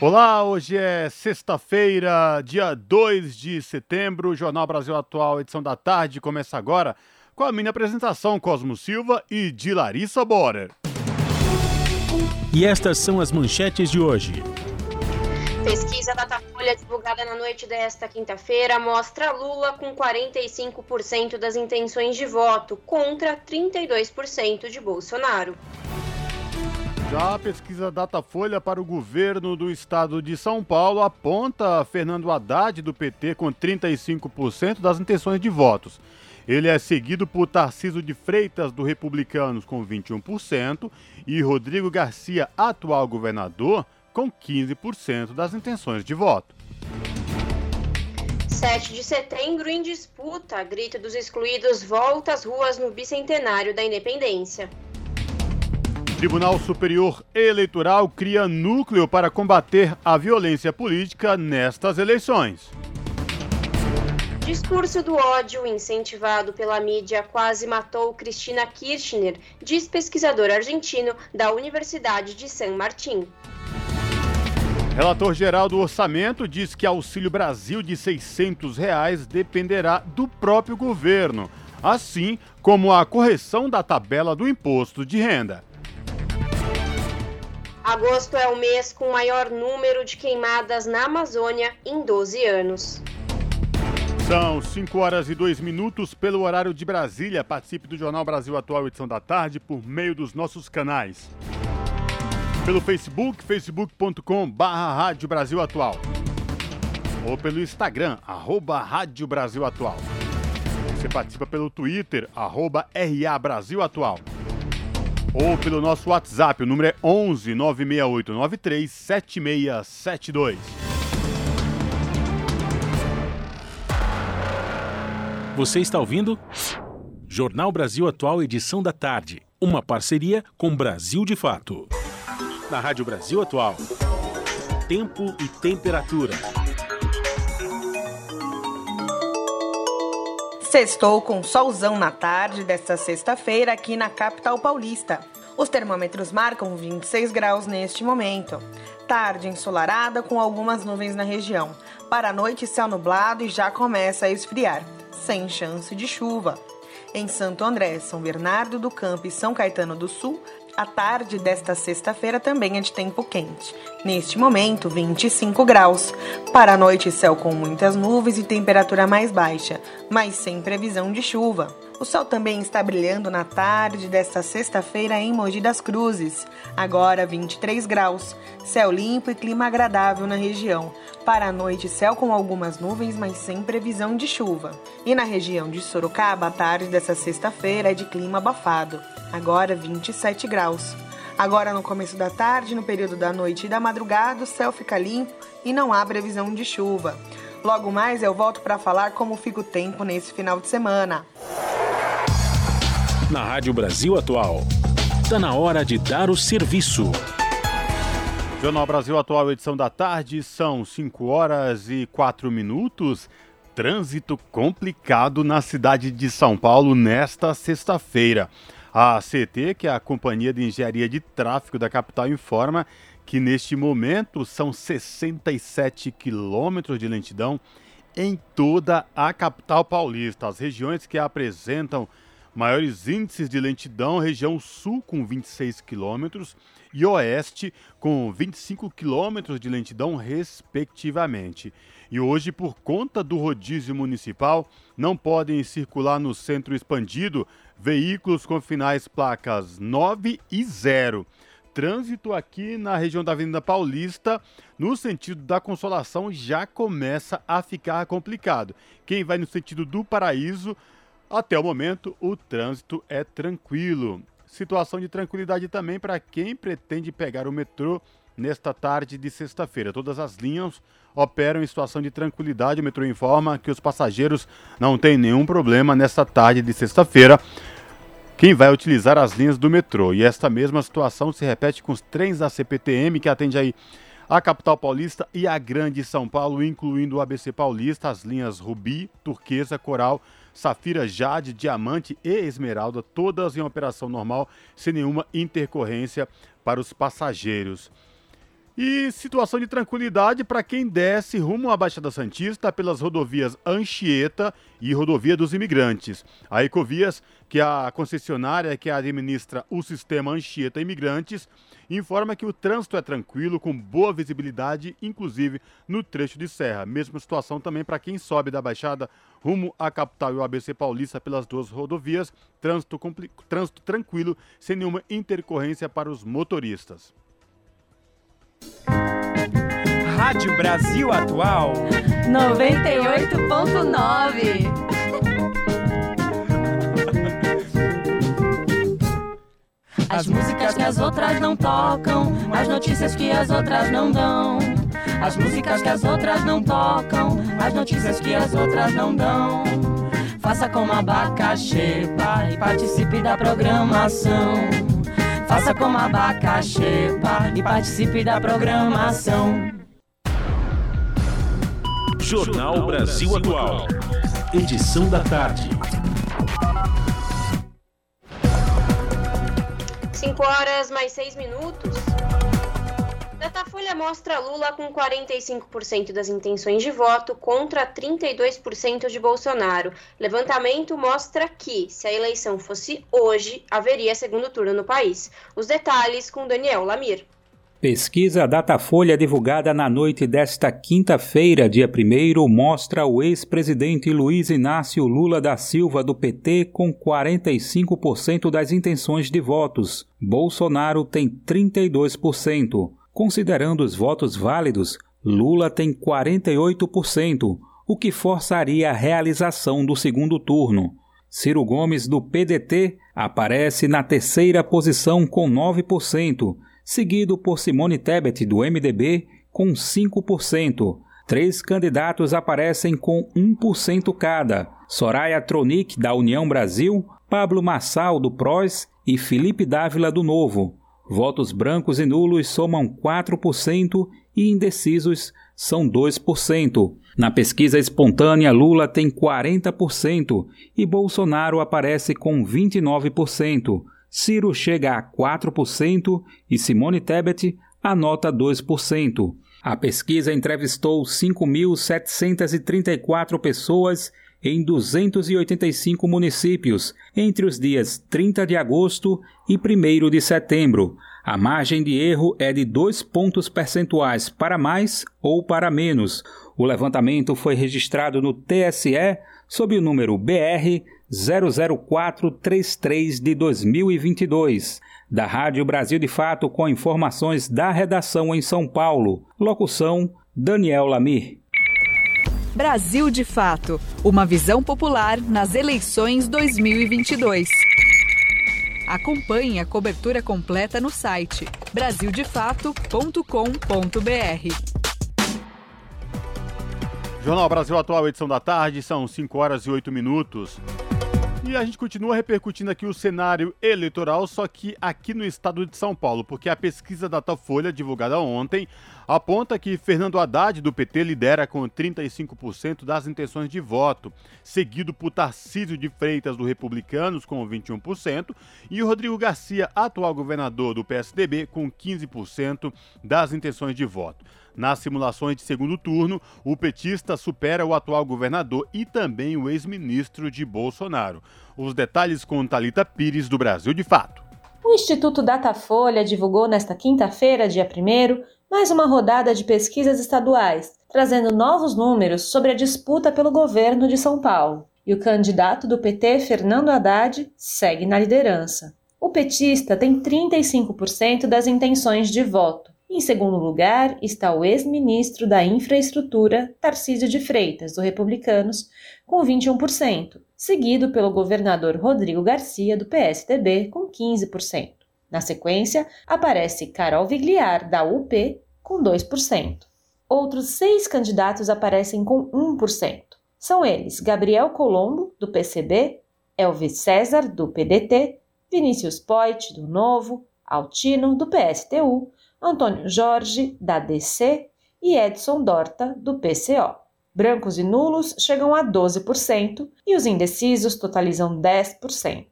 Olá, hoje é sexta-feira, dia 2 de setembro. Jornal Brasil Atual, edição da tarde, começa agora com a minha apresentação Cosmo Silva e de Larissa Borer. E estas são as manchetes de hoje. Pesquisa Datafolha divulgada na noite desta quinta-feira mostra Lula com 45% das intenções de voto contra 32% de Bolsonaro. Já a pesquisa Datafolha para o governo do estado de São Paulo aponta Fernando Haddad do PT com 35% das intenções de votos. Ele é seguido por Tarciso de Freitas do Republicanos com 21% e Rodrigo Garcia, atual governador, com 15% das intenções de voto. 7 de setembro em disputa, grito dos excluídos volta às ruas no bicentenário da independência. Tribunal Superior Eleitoral cria núcleo para combater a violência política nestas eleições. Discurso do ódio incentivado pela mídia quase matou Cristina Kirchner, diz pesquisador argentino da Universidade de San Martín. Relator geral do orçamento diz que Auxílio Brasil de 600 reais dependerá do próprio governo, assim como a correção da tabela do imposto de renda. Agosto é o mês com maior número de queimadas na Amazônia em 12 anos. São 5 horas e 2 minutos pelo horário de Brasília. Participe do Jornal Brasil Atual, edição da tarde, por meio dos nossos canais pelo Facebook, facebook.com Rádio Brasil Atual. Ou pelo Instagram, arroba Rádio Brasil Atual. Você participa pelo Twitter, arroba RA Brasil Atual. Ou pelo nosso WhatsApp, o número é 11 968 93 7672. Você está ouvindo? Jornal Brasil Atual, edição da tarde. Uma parceria com Brasil de Fato na Rádio Brasil Atual. Tempo e temperatura. Sextou com solzão na tarde desta sexta-feira aqui na capital paulista. Os termômetros marcam 26 graus neste momento. Tarde ensolarada com algumas nuvens na região. Para a noite, céu nublado e já começa a esfriar, sem chance de chuva. Em Santo André, São Bernardo do Campo e São Caetano do Sul, a tarde desta sexta-feira também é de tempo quente. Neste momento, 25 graus. Para a noite, céu com muitas nuvens e temperatura mais baixa, mas sem previsão de chuva. O sol também está brilhando na tarde desta sexta-feira em Mogi das Cruzes. Agora 23 graus. Céu limpo e clima agradável na região. Para a noite, céu com algumas nuvens, mas sem previsão de chuva. E na região de Sorocaba, a tarde desta sexta-feira é de clima abafado agora 27 graus. Agora, no começo da tarde, no período da noite e da madrugada, o céu fica limpo e não há previsão de chuva. Logo mais eu volto para falar como fica o tempo nesse final de semana. Na Rádio Brasil Atual, está na hora de dar o serviço. Jornal Brasil Atual, edição da tarde, são 5 horas e 4 minutos. Trânsito complicado na cidade de São Paulo nesta sexta-feira. A CT, que é a Companhia de Engenharia de Tráfego da capital, informa que neste momento são 67 quilômetros de lentidão em toda a capital paulista. As regiões que apresentam maiores índices de lentidão, região sul com 26 quilômetros e oeste com 25 quilômetros de lentidão, respectivamente. E hoje, por conta do rodízio municipal, não podem circular no centro expandido veículos com finais placas 9 e 0. Trânsito aqui na região da Avenida Paulista, no sentido da Consolação, já começa a ficar complicado. Quem vai no sentido do Paraíso, até o momento, o trânsito é tranquilo. Situação de tranquilidade também para quem pretende pegar o metrô nesta tarde de sexta-feira. Todas as linhas operam em situação de tranquilidade. O metrô informa que os passageiros não têm nenhum problema nesta tarde de sexta-feira. Quem vai utilizar as linhas do metrô? E esta mesma situação se repete com os trens da CPTM, que atende aí a capital paulista e a grande São Paulo, incluindo o ABC Paulista, as linhas Rubi, Turquesa, Coral, Safira, Jade, Diamante e Esmeralda, todas em operação normal, sem nenhuma intercorrência para os passageiros. E situação de tranquilidade para quem desce rumo à Baixada Santista pelas rodovias Anchieta e Rodovia dos Imigrantes. A Ecovias, que é a concessionária que administra o sistema Anchieta Imigrantes, informa que o trânsito é tranquilo, com boa visibilidade, inclusive no trecho de serra. Mesma situação também para quem sobe da Baixada rumo à capital e o ABC Paulista pelas duas rodovias. Trânsito, trânsito tranquilo, sem nenhuma intercorrência para os motoristas. Rádio Brasil Atual 98.9 As músicas que as outras não tocam, as notícias que as outras não dão. As músicas que as outras não tocam, as notícias que as outras não dão. Faça como abacaxi, e participe da programação. Faça como abacaxi e participe da programação. Jornal Brasil Atual. Edição da tarde. 5 horas mais 6 minutos. Datafolha mostra Lula com 45% das intenções de voto contra 32% de Bolsonaro. Levantamento mostra que, se a eleição fosse hoje, haveria segundo turno no país. Os detalhes com Daniel Lamir. Pesquisa Datafolha divulgada na noite desta quinta-feira, dia 1 mostra o ex-presidente Luiz Inácio Lula da Silva do PT com 45% das intenções de votos. Bolsonaro tem 32%. Considerando os votos válidos, Lula tem 48%, o que forçaria a realização do segundo turno. Ciro Gomes, do PDT, aparece na terceira posição com 9%, seguido por Simone Tebet, do MDB, com 5%. Três candidatos aparecem com 1% cada: Soraya Tronic, da União Brasil, Pablo Massal, do PROS e Felipe Dávila, do Novo. Votos brancos e nulos somam 4% e indecisos são 2%. Na pesquisa espontânea, Lula tem 40% e Bolsonaro aparece com 29%. Ciro chega a 4% e Simone Tebet anota 2%. A pesquisa entrevistou 5.734 pessoas em 285 municípios entre os dias 30 de agosto e 1 de setembro. A margem de erro é de dois pontos percentuais para mais ou para menos. O levantamento foi registrado no TSE sob o número BR 00433 de 2022. Da Rádio Brasil de Fato, com informações da redação em São Paulo. Locução: Daniel Lamir. Brasil de Fato Uma visão popular nas eleições 2022. Acompanhe a cobertura completa no site brasildefato.com.br. Jornal Brasil Atual, edição da tarde, são 5 horas e 8 minutos. E a gente continua repercutindo aqui o cenário eleitoral, só que aqui no estado de São Paulo, porque a pesquisa Datafolha, divulgada ontem, aponta que Fernando Haddad, do PT, lidera com 35% das intenções de voto, seguido por Tarcísio de Freitas, do Republicanos, com 21%, e Rodrigo Garcia, atual governador do PSDB, com 15% das intenções de voto. Nas simulações de segundo turno, o petista supera o atual governador e também o ex-ministro de Bolsonaro. Os detalhes com Talita Pires, do Brasil de Fato. O Instituto Datafolha divulgou nesta quinta-feira, dia 1, mais uma rodada de pesquisas estaduais, trazendo novos números sobre a disputa pelo governo de São Paulo. E o candidato do PT, Fernando Haddad, segue na liderança. O petista tem 35% das intenções de voto em segundo lugar está o ex-ministro da Infraestrutura, Tarcísio de Freitas, do Republicanos, com 21%, seguido pelo governador Rodrigo Garcia, do PSDB, com 15%. Na sequência, aparece Carol Vigliar, da UP, com 2%. Outros seis candidatos aparecem com 1%. São eles Gabriel Colombo, do PCB, Elvis César, do PDT, Vinícius Poit, do Novo, Altino, do PSTU, Antônio Jorge, da DC e Edson Dorta, do PCO. Brancos e nulos chegam a 12% e os indecisos totalizam 10%.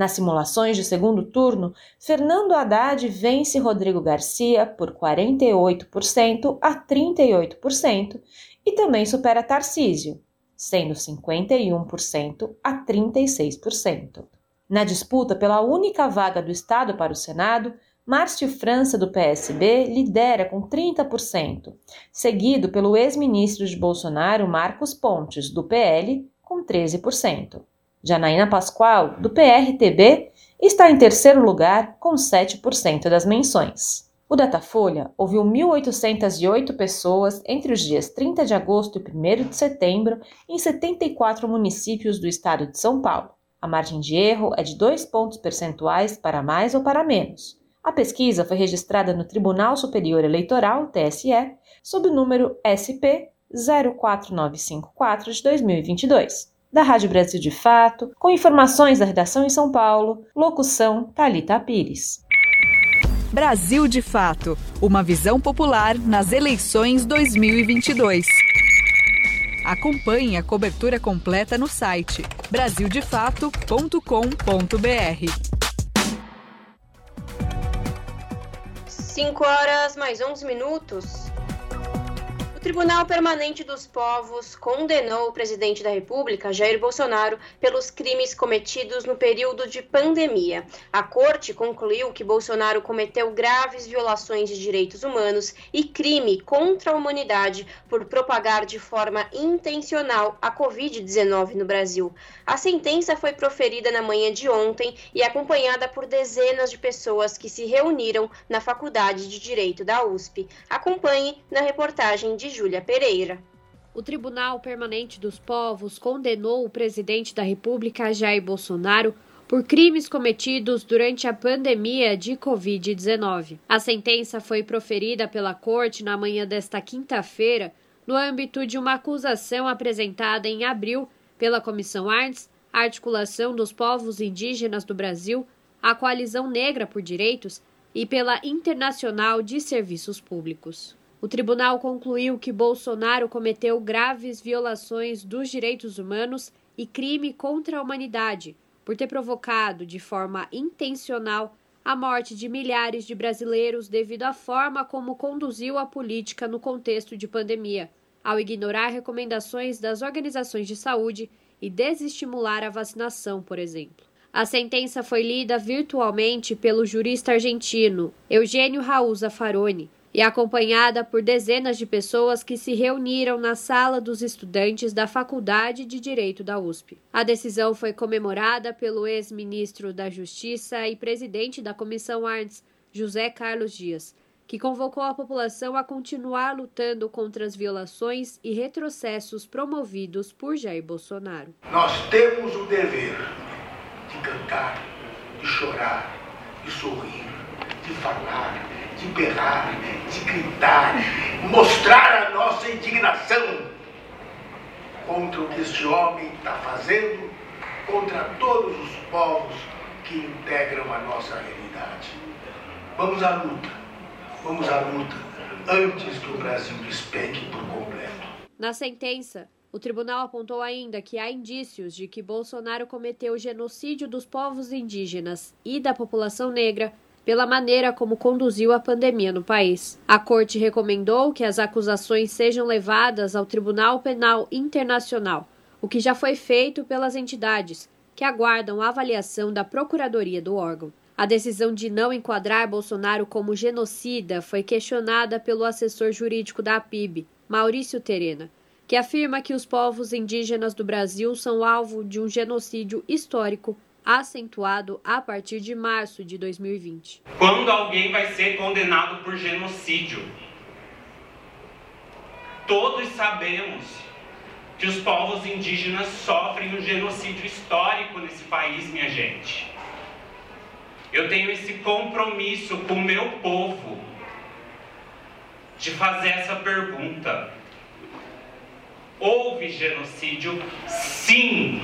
Nas simulações de segundo turno, Fernando Haddad vence Rodrigo Garcia por 48% a 38% e também supera Tarcísio, sendo 51% a 36%. Na disputa pela única vaga do Estado para o Senado, Márcio França, do PSB, lidera com 30%, seguido pelo ex-ministro de Bolsonaro, Marcos Pontes, do PL, com 13%. Janaína Pascoal, do PRTB, está em terceiro lugar com 7% das menções. O Datafolha ouviu 1.808 pessoas entre os dias 30 de agosto e 1 de setembro em 74 municípios do estado de São Paulo. A margem de erro é de 2 pontos percentuais para mais ou para menos. A pesquisa foi registrada no Tribunal Superior Eleitoral, TSE, sob o número SP 04954 de 2022 da Rádio Brasil de Fato, com informações da redação em São Paulo, locução Talita Pires. Brasil de Fato, uma visão popular nas eleições 2022. Acompanhe a cobertura completa no site brasildefato.com.br. 5 horas mais 11 minutos. O Tribunal Permanente dos Povos condenou o presidente da República, Jair Bolsonaro, pelos crimes cometidos no período de pandemia. A corte concluiu que Bolsonaro cometeu graves violações de direitos humanos e crime contra a humanidade por propagar de forma intencional a Covid-19 no Brasil. A sentença foi proferida na manhã de ontem e acompanhada por dezenas de pessoas que se reuniram na Faculdade de Direito da USP. Acompanhe na reportagem de Júlia Pereira. O Tribunal Permanente dos Povos condenou o presidente da República, Jair Bolsonaro, por crimes cometidos durante a pandemia de Covid-19. A sentença foi proferida pela Corte na manhã desta quinta-feira, no âmbito de uma acusação apresentada em abril pela Comissão Artes, Articulação dos Povos Indígenas do Brasil, a Coalizão Negra por Direitos e pela Internacional de Serviços Públicos. O tribunal concluiu que Bolsonaro cometeu graves violações dos direitos humanos e crime contra a humanidade por ter provocado de forma intencional a morte de milhares de brasileiros devido à forma como conduziu a política no contexto de pandemia, ao ignorar recomendações das organizações de saúde e desestimular a vacinação, por exemplo. A sentença foi lida virtualmente pelo jurista argentino Eugênio Raul Zaffaroni, e acompanhada por dezenas de pessoas que se reuniram na sala dos estudantes da Faculdade de Direito da USP. A decisão foi comemorada pelo ex-ministro da Justiça e presidente da Comissão Artes, José Carlos Dias, que convocou a população a continuar lutando contra as violações e retrocessos promovidos por Jair Bolsonaro. Nós temos o dever de cantar, de chorar, de sorrir, de falar de berrar, de gritar, mostrar a nossa indignação contra o que este homem está fazendo, contra todos os povos que integram a nossa realidade. Vamos à luta, vamos à luta, antes que o Brasil despegue por completo. Na sentença, o tribunal apontou ainda que há indícios de que Bolsonaro cometeu genocídio dos povos indígenas e da população negra pela maneira como conduziu a pandemia no país. A corte recomendou que as acusações sejam levadas ao Tribunal Penal Internacional, o que já foi feito pelas entidades, que aguardam a avaliação da Procuradoria do órgão. A decisão de não enquadrar Bolsonaro como genocida foi questionada pelo assessor jurídico da APIB, Maurício Terena, que afirma que os povos indígenas do Brasil são alvo de um genocídio histórico acentuado a partir de março de 2020. Quando alguém vai ser condenado por genocídio? Todos sabemos que os povos indígenas sofrem um genocídio histórico nesse país, minha gente. eu tenho esse compromisso com o meu povo de fazer essa pergunta. Houve genocídio? Sim.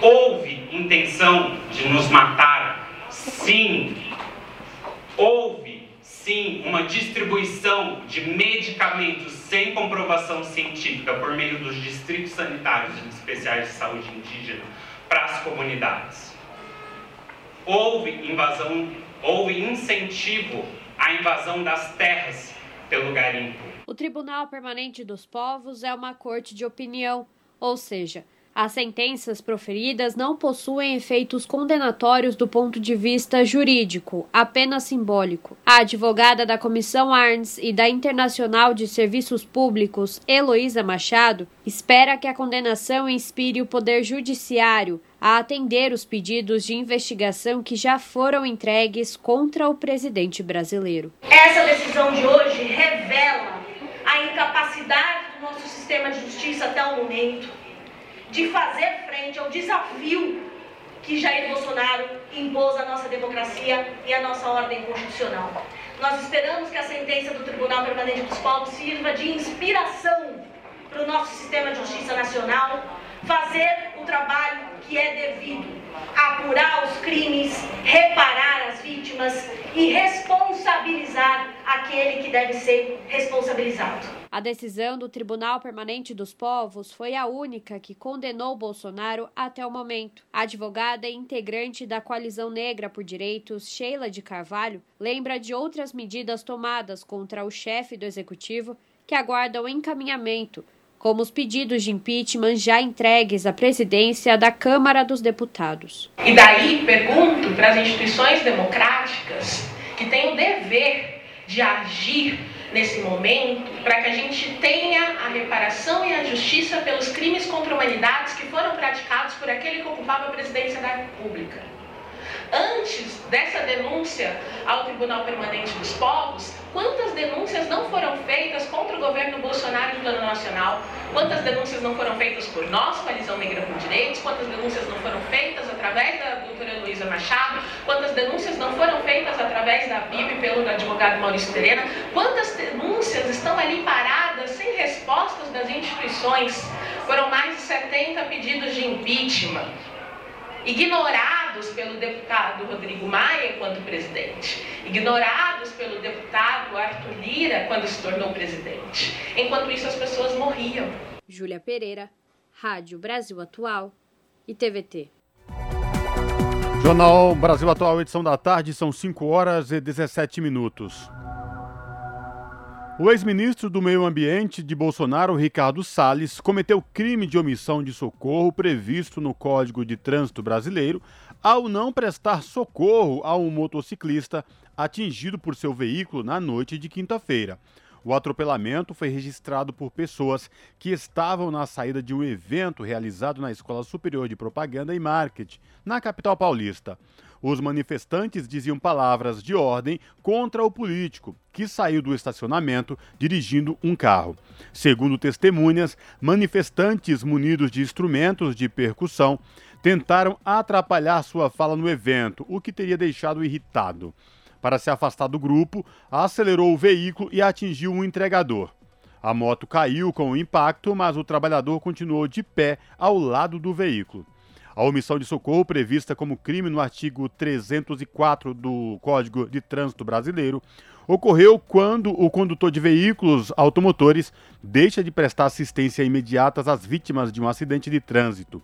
Houve intenção de nos matar? Sim. Houve, sim, uma distribuição de medicamentos sem comprovação científica por meio dos distritos sanitários especiais de saúde indígena para as comunidades. Houve invasão, houve incentivo à invasão das terras pelo garimpo. O Tribunal Permanente dos Povos é uma corte de opinião, ou seja, as sentenças proferidas não possuem efeitos condenatórios do ponto de vista jurídico, apenas simbólico. A advogada da Comissão Arns e da Internacional de Serviços Públicos, Heloísa Machado, espera que a condenação inspire o Poder Judiciário a atender os pedidos de investigação que já foram entregues contra o presidente brasileiro. Essa decisão de hoje revela a incapacidade do nosso sistema de justiça até o momento de fazer frente ao desafio que Jair Bolsonaro impôs à nossa democracia e à nossa ordem constitucional. Nós esperamos que a sentença do Tribunal Permanente dos Povos sirva de inspiração para o nosso sistema de justiça nacional fazer o trabalho que é devido, apurar os crimes, reparar as vítimas e responsabilizar aquele que deve ser responsabilizado. A decisão do Tribunal Permanente dos Povos foi a única que condenou Bolsonaro até o momento. A advogada e integrante da Coalizão Negra por Direitos, Sheila de Carvalho, lembra de outras medidas tomadas contra o chefe do executivo que aguardam encaminhamento, como os pedidos de impeachment já entregues à presidência da Câmara dos Deputados. E daí pergunto para as instituições democráticas que têm o dever de agir nesse momento para que a gente tenha a reparação e a justiça pelos crimes contra a humanidade que foram praticados por aquele que ocupava a presidência da República. Antes dessa denúncia ao Tribunal Permanente dos Povos, quantas denúncias não foram feitas contra o governo Bolsonaro em plano nacional? Quantas denúncias não foram feitas por nós, Coalizão Negra por Direitos? Quantas denúncias não foram feitas através da doutora Luísa Machado? Quantas denúncias não foram feitas através da BIB pelo advogado Maurício Terena? Quantas denúncias estão ali paradas sem respostas das instituições? Foram mais de 70 pedidos de impeachment ignorados pelo deputado Rodrigo Maia enquanto presidente, ignorados pelo deputado Arthur Lira quando se tornou presidente. Enquanto isso, as pessoas morriam. Júlia Pereira, Rádio Brasil Atual e TVT. Jornal Brasil Atual, edição da tarde, são 5 horas e 17 minutos. O ex-ministro do Meio Ambiente de Bolsonaro, Ricardo Salles, cometeu crime de omissão de socorro previsto no Código de Trânsito Brasileiro ao não prestar socorro a um motociclista atingido por seu veículo na noite de quinta-feira. O atropelamento foi registrado por pessoas que estavam na saída de um evento realizado na Escola Superior de Propaganda e Marketing, na capital paulista. Os manifestantes diziam palavras de ordem contra o político, que saiu do estacionamento dirigindo um carro. Segundo testemunhas, manifestantes munidos de instrumentos de percussão tentaram atrapalhar sua fala no evento, o que teria deixado irritado. Para se afastar do grupo, acelerou o veículo e atingiu um entregador. A moto caiu com o impacto, mas o trabalhador continuou de pé ao lado do veículo. A omissão de socorro, prevista como crime no artigo 304 do Código de Trânsito Brasileiro, ocorreu quando o condutor de veículos automotores deixa de prestar assistência imediata às vítimas de um acidente de trânsito.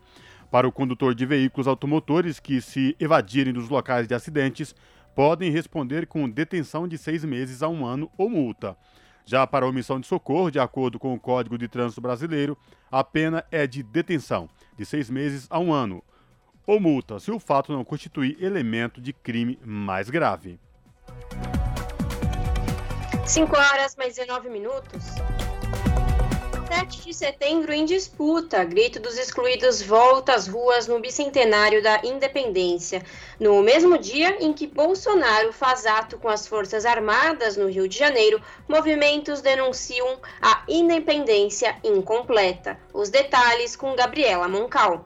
Para o condutor de veículos automotores que se evadirem dos locais de acidentes, podem responder com detenção de seis meses a um ano ou multa. Já para a omissão de socorro, de acordo com o Código de Trânsito Brasileiro, a pena é de detenção de seis meses a um ano ou multa se o fato não constituir elemento de crime mais grave. 5 horas mais 19 minutos. 7 de setembro em disputa. Grito dos excluídos volta às ruas no bicentenário da independência. No mesmo dia em que Bolsonaro faz ato com as Forças Armadas no Rio de Janeiro, movimentos denunciam a independência incompleta. Os detalhes com Gabriela Moncal.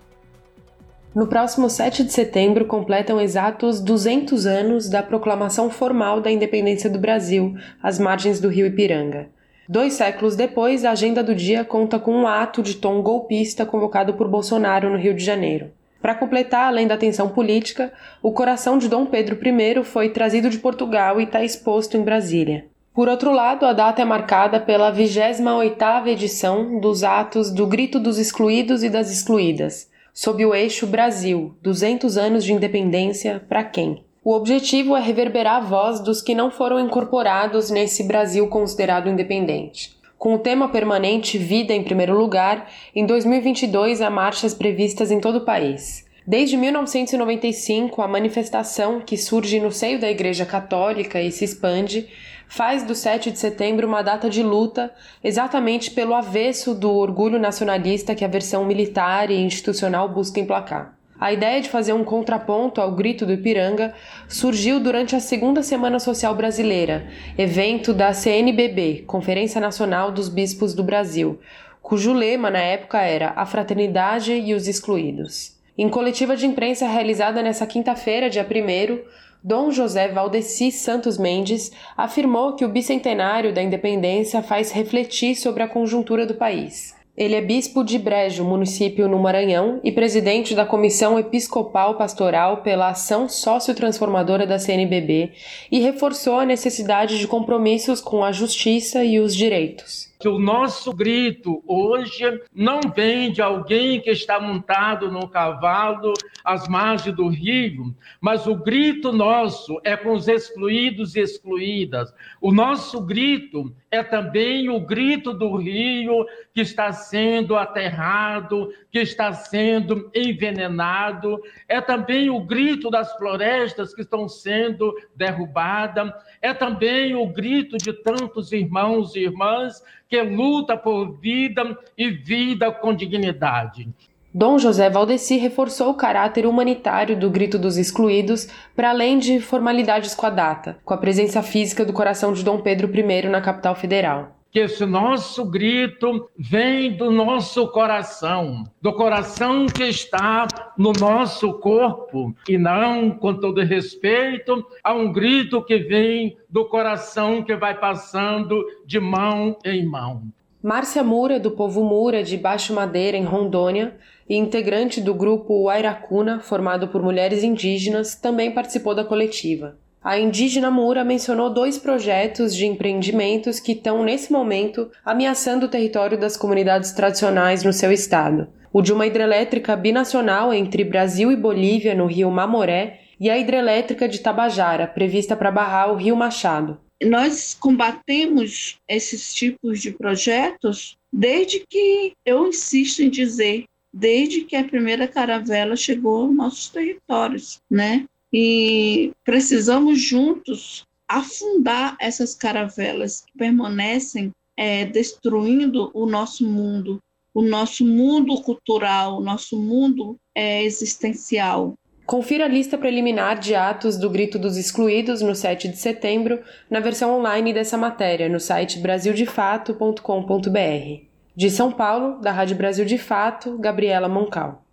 No próximo 7 de setembro completam exatos 200 anos da proclamação formal da independência do Brasil, às margens do rio Ipiranga. Dois séculos depois, a agenda do dia conta com um ato de tom golpista convocado por Bolsonaro no Rio de Janeiro. Para completar, além da tensão política, o coração de Dom Pedro I foi trazido de Portugal e está exposto em Brasília. Por outro lado, a data é marcada pela 28ª edição dos atos do Grito dos Excluídos e das Excluídas, sob o eixo Brasil, 200 anos de independência para quem? O objetivo é reverberar a voz dos que não foram incorporados nesse Brasil considerado independente. Com o tema permanente Vida em primeiro lugar, em 2022 há marchas previstas em todo o país. Desde 1995, a manifestação, que surge no seio da Igreja Católica e se expande, faz do 7 de setembro uma data de luta exatamente pelo avesso do orgulho nacionalista que a versão militar e institucional busca emplacar. A ideia de fazer um contraponto ao Grito do Ipiranga surgiu durante a Segunda Semana Social Brasileira, evento da CNBB, Conferência Nacional dos Bispos do Brasil, cujo lema na época era A Fraternidade e os Excluídos. Em coletiva de imprensa realizada nesta quinta-feira, dia 1, Dom José Valdeci Santos Mendes afirmou que o bicentenário da independência faz refletir sobre a conjuntura do país. Ele é bispo de Brejo, município no Maranhão, e presidente da Comissão Episcopal Pastoral pela Ação Sociotransformadora da CNBB e reforçou a necessidade de compromissos com a justiça e os direitos que o nosso grito hoje não vem de alguém que está montado no cavalo às margens do rio, mas o grito nosso é com os excluídos e excluídas. O nosso grito é também o grito do rio que está sendo aterrado, que está sendo envenenado, é também o grito das florestas que estão sendo derrubadas, é também o grito de tantos irmãos e irmãs que luta por vida e vida com dignidade. Dom José Valdeci reforçou o caráter humanitário do Grito dos Excluídos, para além de formalidades com a data, com a presença física do coração de Dom Pedro I na capital federal que esse nosso grito vem do nosso coração, do coração que está no nosso corpo, e não, com todo respeito, a um grito que vem do coração que vai passando de mão em mão. Márcia Mura, do povo Mura de Baixo Madeira, em Rondônia, e integrante do grupo Wairacuna, formado por mulheres indígenas, também participou da coletiva. A indígena Mura mencionou dois projetos de empreendimentos que estão, nesse momento, ameaçando o território das comunidades tradicionais no seu estado. O de uma hidrelétrica binacional entre Brasil e Bolívia, no rio Mamoré, e a hidrelétrica de Tabajara, prevista para barrar o rio Machado. Nós combatemos esses tipos de projetos desde que eu insisto em dizer, desde que a primeira caravela chegou aos nossos territórios, né? E precisamos juntos afundar essas caravelas que permanecem é, destruindo o nosso mundo, o nosso mundo cultural, o nosso mundo é, existencial. Confira a lista preliminar de atos do Grito dos Excluídos no 7 de setembro, na versão online dessa matéria, no site brasildefato.com.br. De São Paulo, da Rádio Brasil de Fato, Gabriela Moncal.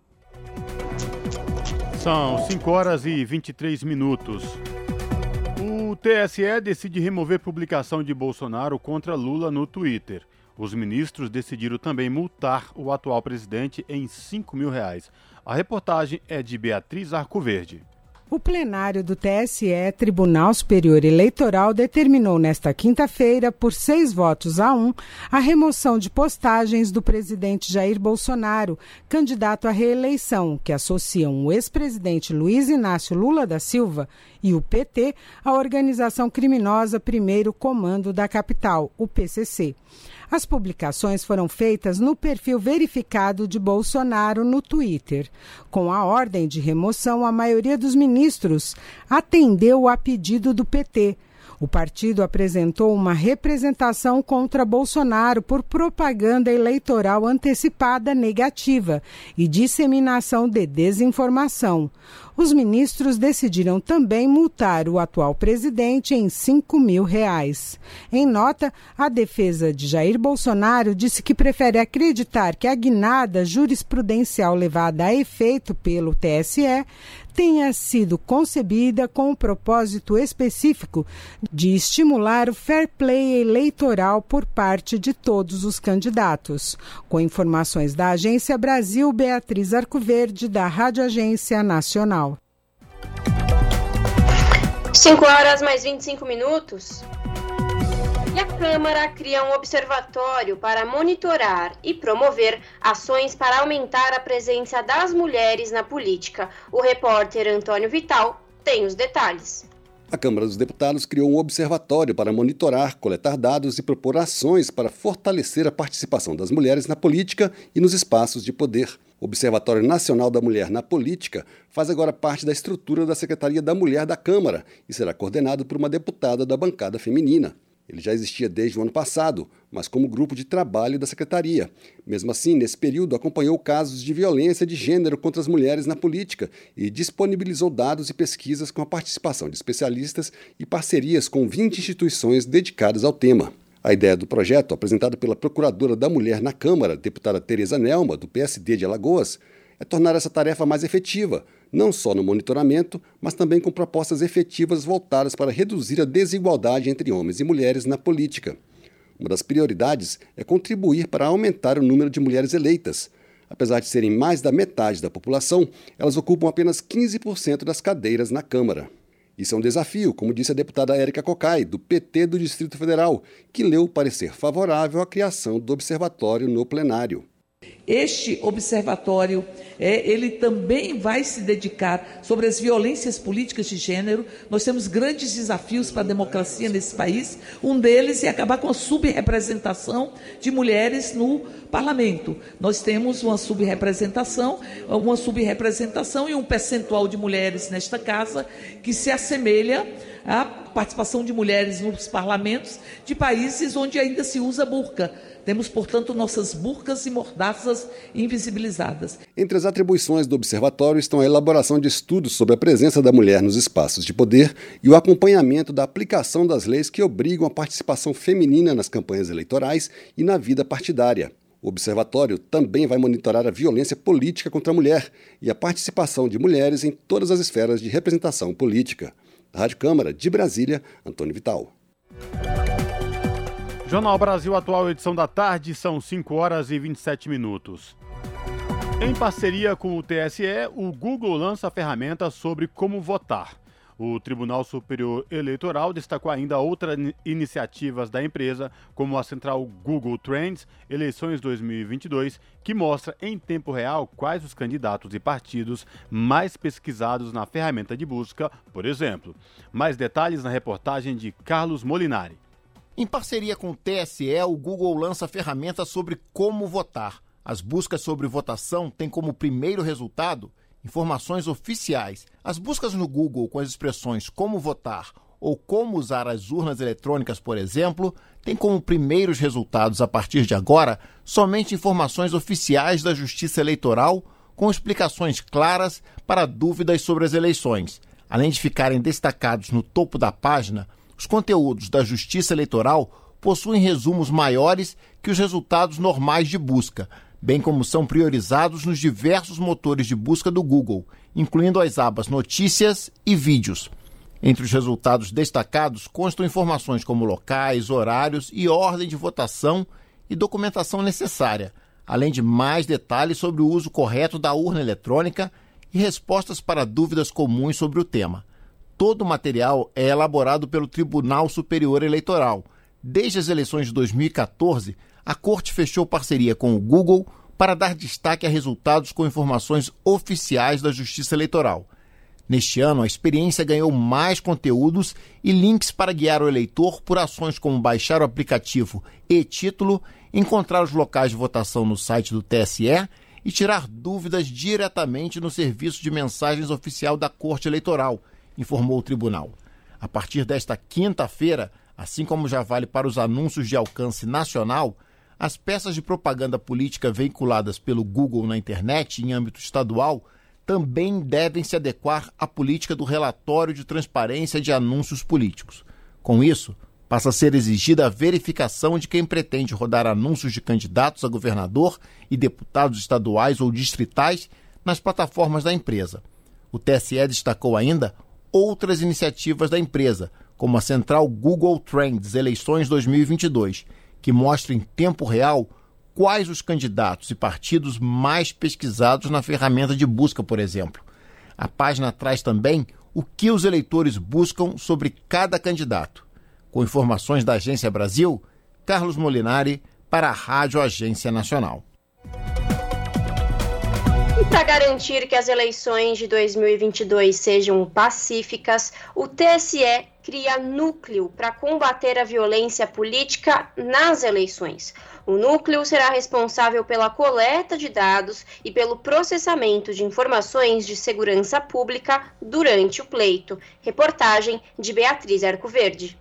São 5 horas e 23 minutos. O TSE decide remover publicação de Bolsonaro contra Lula no Twitter. Os ministros decidiram também multar o atual presidente em 5 mil reais. A reportagem é de Beatriz Arcoverde. O plenário do TSE, Tribunal Superior Eleitoral, determinou nesta quinta-feira, por seis votos a um, a remoção de postagens do presidente Jair Bolsonaro, candidato à reeleição, que associam o ex-presidente Luiz Inácio Lula da Silva e o PT à organização criminosa Primeiro Comando da Capital, o PCC. As publicações foram feitas no perfil verificado de Bolsonaro no Twitter. Com a ordem de remoção, a maioria dos ministros atendeu a pedido do PT. O partido apresentou uma representação contra Bolsonaro por propaganda eleitoral antecipada negativa e disseminação de desinformação. os ministros decidiram também multar o atual presidente em 5 mil reais. Em nota, a defesa de Jair Bolsonaro disse que prefere acreditar que a guinada jurisprudencial levada a efeito pelo TSE tenha sido concebida com o propósito específico de estimular o fair play eleitoral por parte de todos os candidatos. Com informações da Agência Brasil, Beatriz Arcoverde, da Rádio Agência Nacional. 5 horas mais 25 minutos. E a Câmara cria um observatório para monitorar e promover ações para aumentar a presença das mulheres na política. O repórter Antônio Vital tem os detalhes. A Câmara dos Deputados criou um observatório para monitorar, coletar dados e propor ações para fortalecer a participação das mulheres na política e nos espaços de poder. O Observatório Nacional da Mulher na Política faz agora parte da estrutura da Secretaria da Mulher da Câmara e será coordenado por uma deputada da bancada feminina. Ele já existia desde o ano passado, mas como grupo de trabalho da secretaria. Mesmo assim, nesse período, acompanhou casos de violência de gênero contra as mulheres na política e disponibilizou dados e pesquisas com a participação de especialistas e parcerias com 20 instituições dedicadas ao tema. A ideia do projeto, apresentada pela Procuradora da Mulher na Câmara, deputada Tereza Nelma, do PSD de Alagoas, é tornar essa tarefa mais efetiva, não só no monitoramento, mas também com propostas efetivas voltadas para reduzir a desigualdade entre homens e mulheres na política. Uma das prioridades é contribuir para aumentar o número de mulheres eleitas. Apesar de serem mais da metade da população, elas ocupam apenas 15% das cadeiras na Câmara. Isso é um desafio, como disse a deputada Érica Cocai, do PT do Distrito Federal, que leu o parecer favorável à criação do observatório no plenário. Este observatório, é, ele também vai se dedicar sobre as violências políticas de gênero. Nós temos grandes desafios para a democracia nesse país. Um deles é acabar com a subrepresentação de mulheres no parlamento. Nós temos uma subrepresentação, uma subrepresentação e um percentual de mulheres nesta casa que se assemelha à participação de mulheres nos parlamentos de países onde ainda se usa burca temos, portanto, nossas burcas e mordaças invisibilizadas. Entre as atribuições do observatório estão a elaboração de estudos sobre a presença da mulher nos espaços de poder e o acompanhamento da aplicação das leis que obrigam a participação feminina nas campanhas eleitorais e na vida partidária. O observatório também vai monitorar a violência política contra a mulher e a participação de mulheres em todas as esferas de representação política. Rádio Câmara, de Brasília, Antônio Vital. Jornal Brasil Atual, edição da tarde, são 5 horas e 27 minutos. Em parceria com o TSE, o Google lança ferramenta sobre como votar. O Tribunal Superior Eleitoral destacou ainda outras iniciativas da empresa, como a central Google Trends Eleições 2022, que mostra em tempo real quais os candidatos e partidos mais pesquisados na ferramenta de busca, por exemplo. Mais detalhes na reportagem de Carlos Molinari. Em parceria com o TSE, o Google lança ferramentas sobre como votar. As buscas sobre votação têm como primeiro resultado informações oficiais. As buscas no Google com as expressões como votar ou como usar as urnas eletrônicas, por exemplo, têm como primeiros resultados a partir de agora somente informações oficiais da Justiça Eleitoral com explicações claras para dúvidas sobre as eleições. Além de ficarem destacados no topo da página, os conteúdos da Justiça Eleitoral possuem resumos maiores que os resultados normais de busca, bem como são priorizados nos diversos motores de busca do Google, incluindo as abas Notícias e Vídeos. Entre os resultados destacados constam informações como locais, horários e ordem de votação e documentação necessária, além de mais detalhes sobre o uso correto da urna eletrônica e respostas para dúvidas comuns sobre o tema todo o material é elaborado pelo Tribunal Superior Eleitoral. Desde as eleições de 2014, a Corte fechou parceria com o Google para dar destaque a resultados com informações oficiais da Justiça Eleitoral. Neste ano, a experiência ganhou mais conteúdos e links para guiar o eleitor por ações como baixar o aplicativo e-título, encontrar os locais de votação no site do TSE e tirar dúvidas diretamente no serviço de mensagens oficial da Corte Eleitoral informou o tribunal. A partir desta quinta-feira, assim como já vale para os anúncios de alcance nacional, as peças de propaganda política veiculadas pelo Google na internet em âmbito estadual também devem se adequar à política do relatório de transparência de anúncios políticos. Com isso, passa a ser exigida a verificação de quem pretende rodar anúncios de candidatos a governador e deputados estaduais ou distritais nas plataformas da empresa. O TSE destacou ainda outras iniciativas da empresa, como a central Google Trends Eleições 2022, que mostra em tempo real quais os candidatos e partidos mais pesquisados na ferramenta de busca, por exemplo. A página traz também o que os eleitores buscam sobre cada candidato. Com informações da Agência Brasil, Carlos Molinari para a Rádio Agência Nacional. E para garantir que as eleições de 2022 sejam pacíficas, o TSE cria núcleo para combater a violência política nas eleições. O núcleo será responsável pela coleta de dados e pelo processamento de informações de segurança pública durante o pleito. Reportagem de Beatriz Arcoverde.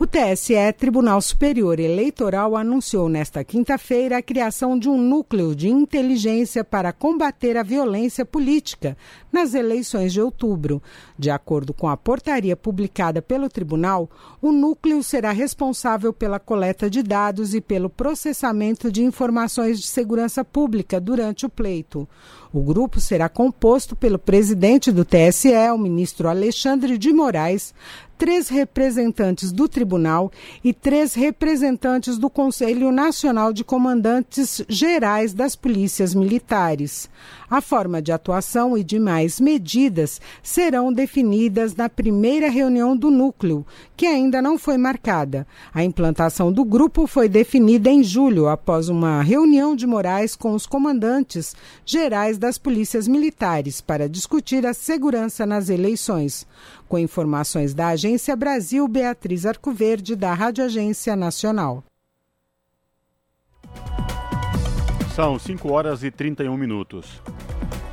O TSE, Tribunal Superior Eleitoral, anunciou nesta quinta-feira a criação de um núcleo de inteligência para combater a violência política nas eleições de outubro. De acordo com a portaria publicada pelo tribunal, o núcleo será responsável pela coleta de dados e pelo processamento de informações de segurança pública durante o pleito. O grupo será composto pelo presidente do TSE, o ministro Alexandre de Moraes, três representantes do tribunal e três representantes do Conselho Nacional de Comandantes Gerais das Polícias Militares. A forma de atuação e demais medidas serão definidas na primeira reunião do núcleo, que ainda não foi marcada. A implantação do grupo foi definida em julho, após uma reunião de Moraes com os comandantes gerais das polícias militares para discutir a segurança nas eleições. Com informações da Agência Brasil, Beatriz Arcoverde, da Rádio Agência Nacional. São 5 horas e 31 minutos.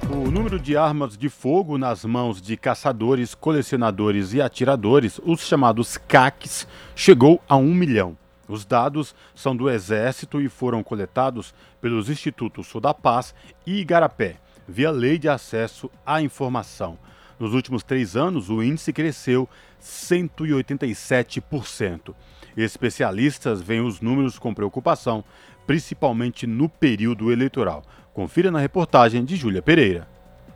O número de armas de fogo nas mãos de caçadores, colecionadores e atiradores, os chamados CACs, chegou a um milhão. Os dados são do Exército e foram coletados pelos Institutos Sodapaz e Igarapé, via Lei de Acesso à Informação. Nos últimos três anos, o índice cresceu 187%. Especialistas veem os números com preocupação, principalmente no período eleitoral. Confira na reportagem de Júlia Pereira.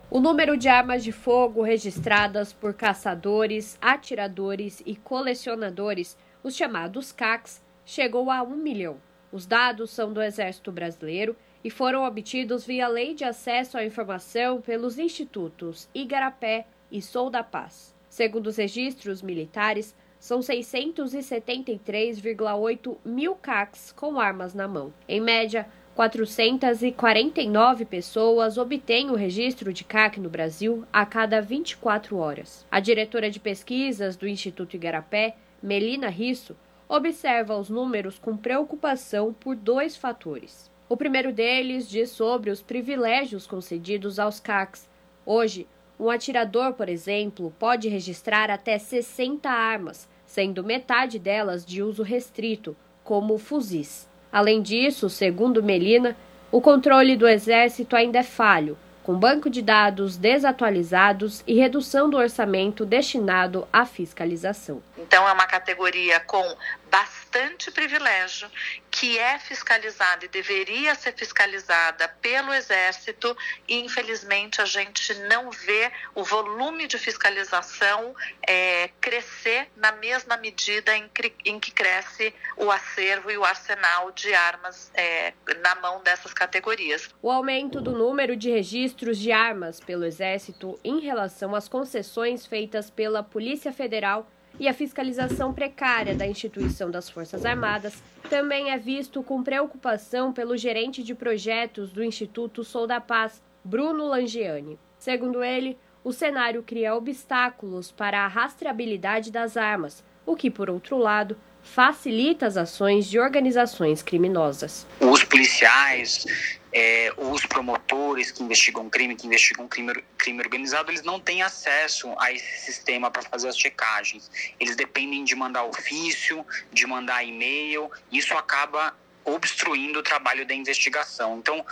O número de armas de fogo registradas por caçadores, atiradores e colecionadores, os chamados CACs, chegou a um milhão. Os dados são do Exército Brasileiro e foram obtidos via Lei de Acesso à Informação pelos institutos Igarapé e Sou da Paz. Segundo os registros militares, são 673,8 mil CACs com armas na mão. Em média, 449 pessoas obtêm o registro de CAC no Brasil a cada 24 horas. A diretora de pesquisas do Instituto Igarapé, Melina Risso, observa os números com preocupação por dois fatores. O primeiro deles diz sobre os privilégios concedidos aos CACs. Hoje, um atirador, por exemplo, pode registrar até 60 armas, sendo metade delas de uso restrito, como fuzis. Além disso, segundo Melina, o controle do Exército ainda é falho, com banco de dados desatualizados e redução do orçamento destinado à fiscalização. Então, é uma categoria com bastante privilégio, que é fiscalizada e deveria ser fiscalizada pelo Exército, e infelizmente a gente não vê o volume de fiscalização é, crescer na mesma medida em que, em que, cresce o acervo e o arsenal de armas é, na mão dessas categorias. O aumento do número de registros de armas pelo Exército em relação às concessões feitas pela Polícia Federal e a fiscalização precária da instituição das Forças Armadas também é visto com preocupação pelo gerente de projetos do Instituto Sou da Paz, Bruno Langiani. Segundo ele, o cenário cria obstáculos para a rastreabilidade das armas, o que, por outro lado, facilita as ações de organizações criminosas. Os policiais é, os promotores que investigam crime, que investigam crime, crime organizado, eles não têm acesso a esse sistema para fazer as checagens. Eles dependem de mandar ofício, de mandar e-mail, isso acaba obstruindo o trabalho da investigação. Então,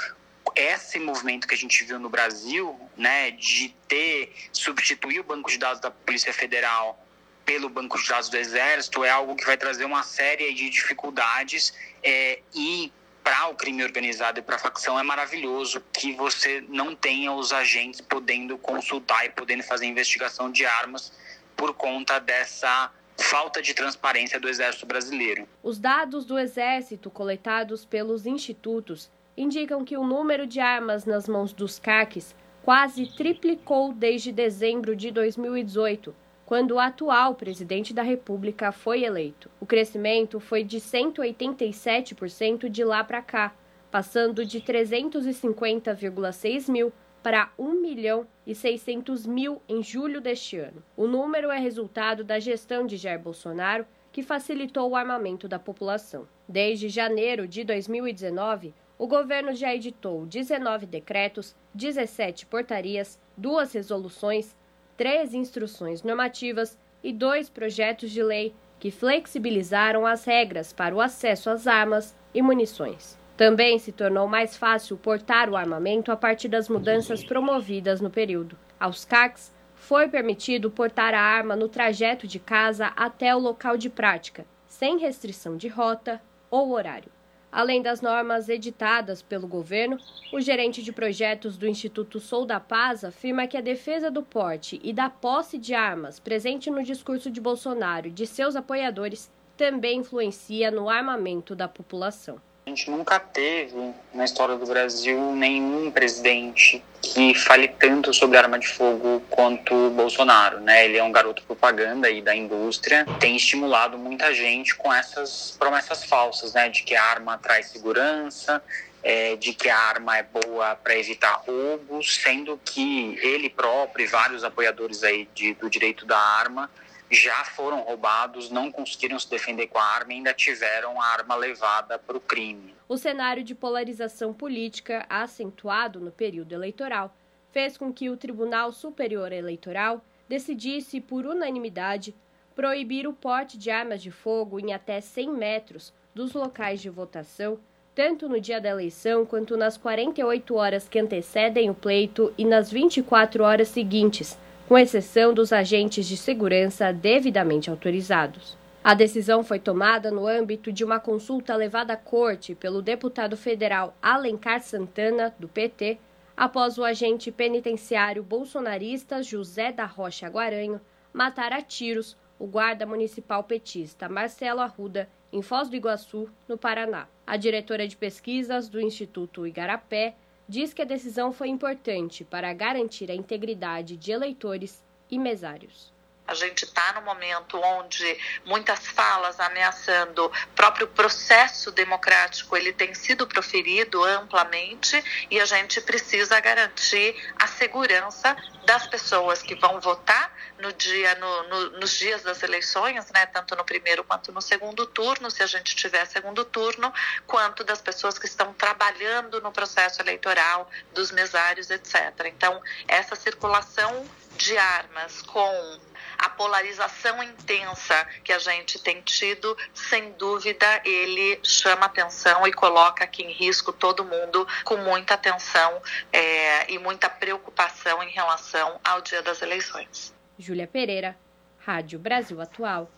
esse movimento que a gente viu no Brasil, né, de ter substituir o banco de dados da Polícia Federal pelo banco de dados do Exército é algo que vai trazer uma série de dificuldades é, e para o crime organizado e para a facção é maravilhoso que você não tenha os agentes podendo consultar e podendo fazer investigação de armas por conta dessa falta de transparência do Exército Brasileiro. Os dados do Exército coletados pelos institutos indicam que o número de armas nas mãos dos CACs quase triplicou desde dezembro de 2018, quando o atual presidente da República foi eleito. O crescimento foi de 187% de lá para cá, passando de 350,6 mil para 1 milhão e 600 mil em julho deste ano. O número é resultado da gestão de Jair Bolsonaro, que facilitou o armamento da população. Desde janeiro de 2019, o governo já editou 19 decretos, 17 portarias, duas resoluções, três instruções normativas e dois projetos de lei que flexibilizaram as regras para o acesso às armas e munições. Também se tornou mais fácil portar o armamento a partir das mudanças promovidas no período. Aos CACs foi permitido portar a arma no trajeto de casa até o local de prática, sem restrição de rota ou horário. Além das normas editadas pelo governo, o gerente de projetos do Instituto Sou da Paz afirma que a defesa do porte e da posse de armas presente no discurso de Bolsonaro e de seus apoiadores também influencia no armamento da população. A gente nunca teve na história do Brasil nenhum presidente que fale tanto sobre arma de fogo quanto o Bolsonaro, né? Ele é um garoto propaganda aí da indústria, tem estimulado muita gente com essas promessas falsas, né? De que a arma traz segurança, é, de que a arma é boa para evitar roubos, sendo que ele próprio e vários apoiadores aí de, do direito da arma já foram roubados, não conseguiram se defender com a arma e ainda tiveram a arma levada para o crime. O cenário de polarização política acentuado no período eleitoral fez com que o Tribunal Superior Eleitoral decidisse, por unanimidade, proibir o porte de armas de fogo em até 100 metros dos locais de votação, tanto no dia da eleição quanto nas 48 horas que antecedem o pleito e nas 24 horas seguintes com exceção dos agentes de segurança devidamente autorizados. A decisão foi tomada no âmbito de uma consulta levada à corte pelo deputado federal Alencar Santana, do PT, após o agente penitenciário bolsonarista José da Rocha Guaranho matar a tiros o guarda municipal petista Marcelo Arruda, em Foz do Iguaçu, no Paraná. A diretora de pesquisas do Instituto Igarapé, diz que a decisão foi importante para garantir a integridade de eleitores e mesários. A gente está no momento onde muitas falas ameaçando o próprio processo democrático ele tem sido proferido amplamente e a gente precisa garantir a segurança das pessoas que vão votar no dia, no, no, nos dias das eleições, né, tanto no primeiro quanto no segundo turno, se a gente tiver segundo turno, quanto das pessoas que estão trabalhando no processo eleitoral, dos mesários, etc. Então, essa circulação de armas com a polarização intensa que a gente tem tido, sem dúvida, ele chama atenção e coloca aqui em risco todo mundo com muita atenção é, e muita preocupação em relação ao dia das eleições. Júlia Pereira, Rádio Brasil Atual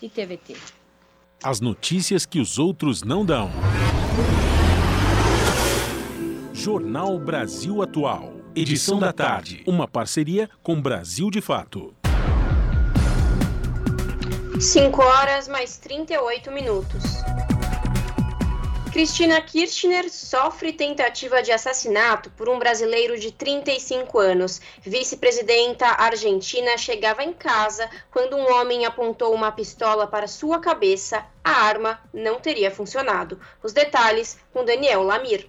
e TVT. As notícias que os outros não dão. Jornal Brasil Atual. Edição da tarde. Uma parceria com Brasil de Fato. 5 horas mais 38 minutos. Cristina Kirchner sofre tentativa de assassinato por um brasileiro de 35 anos. Vice-presidenta argentina chegava em casa quando um homem apontou uma pistola para sua cabeça. A arma não teria funcionado. Os detalhes com Daniel Lamir.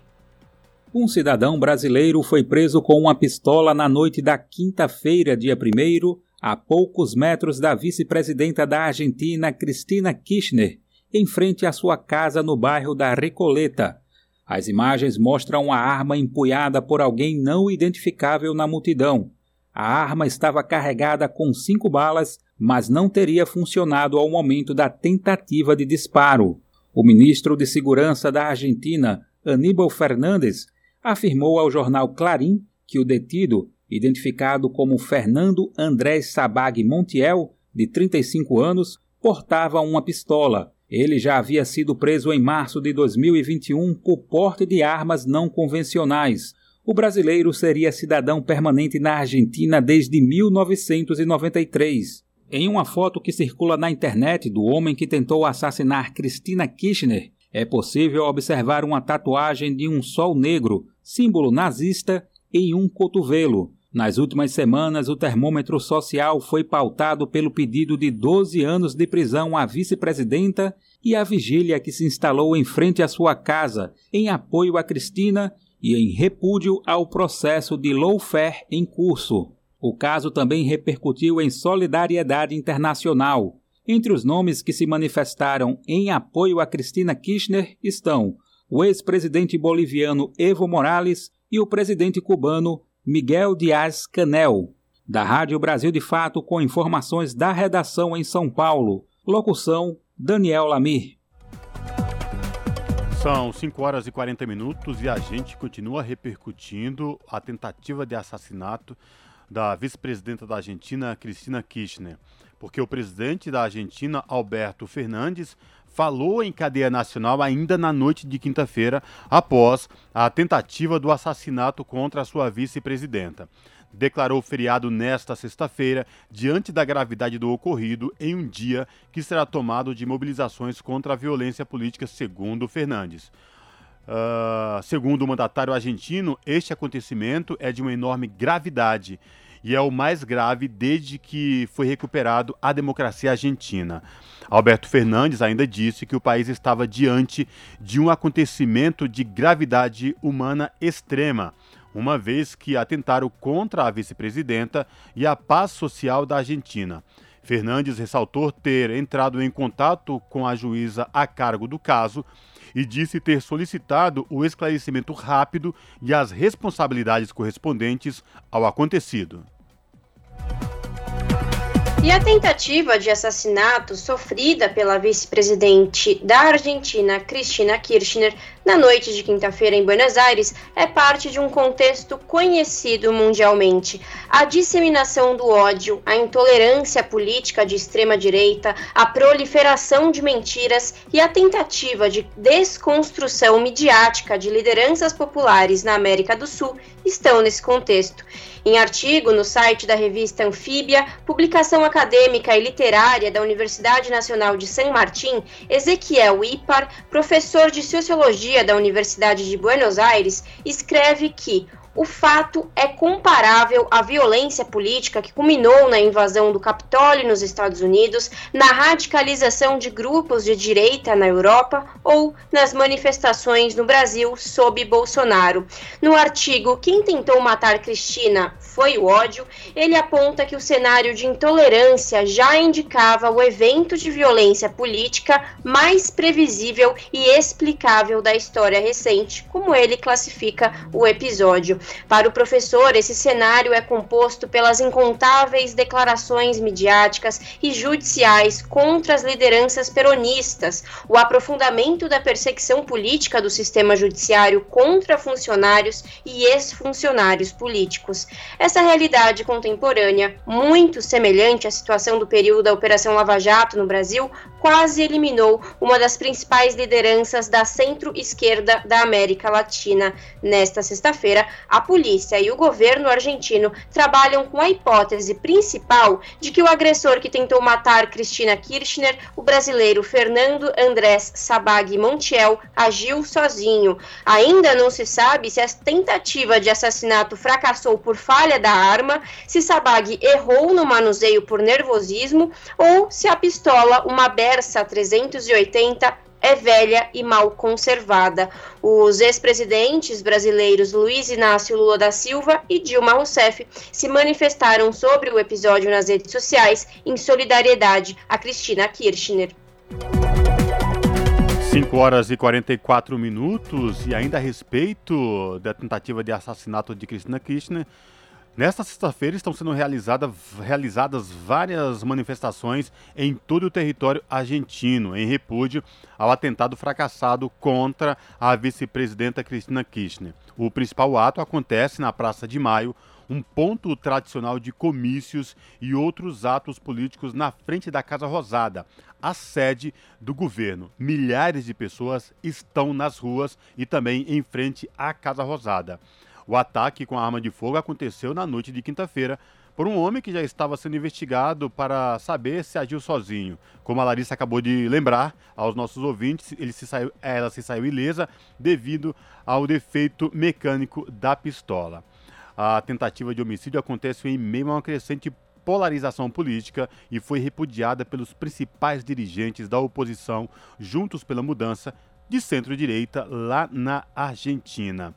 Um cidadão brasileiro foi preso com uma pistola na noite da quinta-feira, dia 1 a poucos metros da vice-presidenta da Argentina, Cristina Kirchner, em frente à sua casa no bairro da Recoleta. As imagens mostram a arma empunhada por alguém não identificável na multidão. A arma estava carregada com cinco balas, mas não teria funcionado ao momento da tentativa de disparo. O ministro de Segurança da Argentina, Aníbal Fernandes, afirmou ao jornal Clarim que o detido, identificado como Fernando André Sabag Montiel, de 35 anos, portava uma pistola. Ele já havia sido preso em março de 2021 por porte de armas não convencionais. O brasileiro seria cidadão permanente na Argentina desde 1993. Em uma foto que circula na internet do homem que tentou assassinar Cristina Kirchner, é possível observar uma tatuagem de um sol negro, símbolo nazista, em um cotovelo. Nas últimas semanas, o termômetro social foi pautado pelo pedido de 12 anos de prisão à vice-presidenta e à vigília que se instalou em frente à sua casa, em apoio a Cristina e em repúdio ao processo de lawfare em curso. O caso também repercutiu em solidariedade internacional. Entre os nomes que se manifestaram em apoio a Cristina Kirchner estão o ex-presidente boliviano Evo Morales e o presidente cubano Miguel Dias-Canel. Da Rádio Brasil de Fato, com informações da redação em São Paulo. Locução: Daniel Lamir. São 5 horas e 40 minutos e a gente continua repercutindo a tentativa de assassinato da vice-presidenta da Argentina, Cristina Kirchner, porque o presidente da Argentina, Alberto Fernandes, falou em cadeia nacional ainda na noite de quinta-feira, após a tentativa do assassinato contra a sua vice-presidenta. Declarou feriado nesta sexta-feira, diante da gravidade do ocorrido, em um dia que será tomado de mobilizações contra a violência política, segundo Fernandes. Uh, segundo o mandatário argentino, este acontecimento é de uma enorme gravidade e é o mais grave desde que foi recuperado a democracia argentina. Alberto Fernandes ainda disse que o país estava diante de um acontecimento de gravidade humana extrema, uma vez que atentaram contra a vice-presidenta e a paz social da Argentina. Fernandes ressaltou ter entrado em contato com a juíza a cargo do caso e disse ter solicitado o esclarecimento rápido e as responsabilidades correspondentes ao acontecido. E a tentativa de assassinato sofrida pela vice-presidente da Argentina, Cristina Kirchner, na noite de quinta-feira em Buenos Aires, é parte de um contexto conhecido mundialmente. A disseminação do ódio, a intolerância política de extrema-direita, a proliferação de mentiras e a tentativa de desconstrução midiática de lideranças populares na América do Sul estão nesse contexto. Em artigo no site da revista Anfíbia, publicação acadêmica e literária da Universidade Nacional de San Martín, Ezequiel Ipar, professor de Sociologia da Universidade de Buenos Aires, escreve que o fato é comparável à violência política que culminou na invasão do Capitólio nos Estados Unidos, na radicalização de grupos de direita na Europa ou nas manifestações no Brasil sob Bolsonaro. No artigo Quem tentou matar Cristina foi o ódio, ele aponta que o cenário de intolerância já indicava o evento de violência política mais previsível e explicável da história recente, como ele classifica o episódio. Para o professor, esse cenário é composto pelas incontáveis declarações midiáticas e judiciais contra as lideranças peronistas, o aprofundamento da perseguição política do sistema judiciário contra funcionários e ex-funcionários políticos. Essa realidade contemporânea, muito semelhante à situação do período da Operação Lava Jato no Brasil, quase eliminou uma das principais lideranças da centro-esquerda da América Latina. Nesta sexta-feira, a polícia e o governo argentino trabalham com a hipótese principal de que o agressor que tentou matar Cristina Kirchner, o brasileiro Fernando Andrés Sabag Montiel, agiu sozinho. Ainda não se sabe se a tentativa de assassinato fracassou por falha da arma, se Sabag errou no manuseio por nervosismo ou se a pistola, uma Bersa 380, é velha e mal conservada. Os ex-presidentes brasileiros Luiz Inácio Lula da Silva e Dilma Rousseff se manifestaram sobre o episódio nas redes sociais em solidariedade a Cristina Kirchner. 5 horas e 44 minutos e ainda a respeito da tentativa de assassinato de Cristina Kirchner, Nesta sexta-feira estão sendo realizada, realizadas várias manifestações em todo o território argentino, em repúdio ao atentado fracassado contra a vice-presidenta Cristina Kirchner. O principal ato acontece na Praça de Maio, um ponto tradicional de comícios e outros atos políticos na frente da Casa Rosada, a sede do governo. Milhares de pessoas estão nas ruas e também em frente à Casa Rosada. O ataque com a arma de fogo aconteceu na noite de quinta-feira por um homem que já estava sendo investigado para saber se agiu sozinho. Como a Larissa acabou de lembrar aos nossos ouvintes, se saiu, ela se saiu ilesa devido ao defeito mecânico da pistola. A tentativa de homicídio acontece em meio a uma crescente polarização política e foi repudiada pelos principais dirigentes da oposição Juntos pela Mudança de centro-direita lá na Argentina.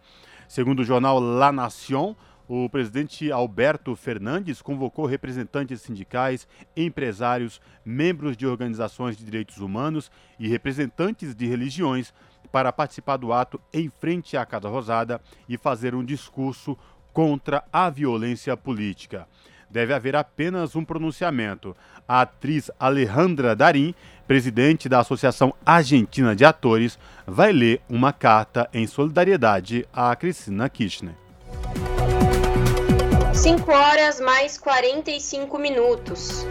Segundo o jornal La Nación, o presidente Alberto Fernandes convocou representantes sindicais, empresários, membros de organizações de direitos humanos e representantes de religiões para participar do ato em frente à Casa Rosada e fazer um discurso contra a violência política deve haver apenas um pronunciamento. A atriz Alejandra Darim, presidente da Associação Argentina de Atores, vai ler uma carta em solidariedade a Cristina Kirchner. 5 horas mais 45 minutos.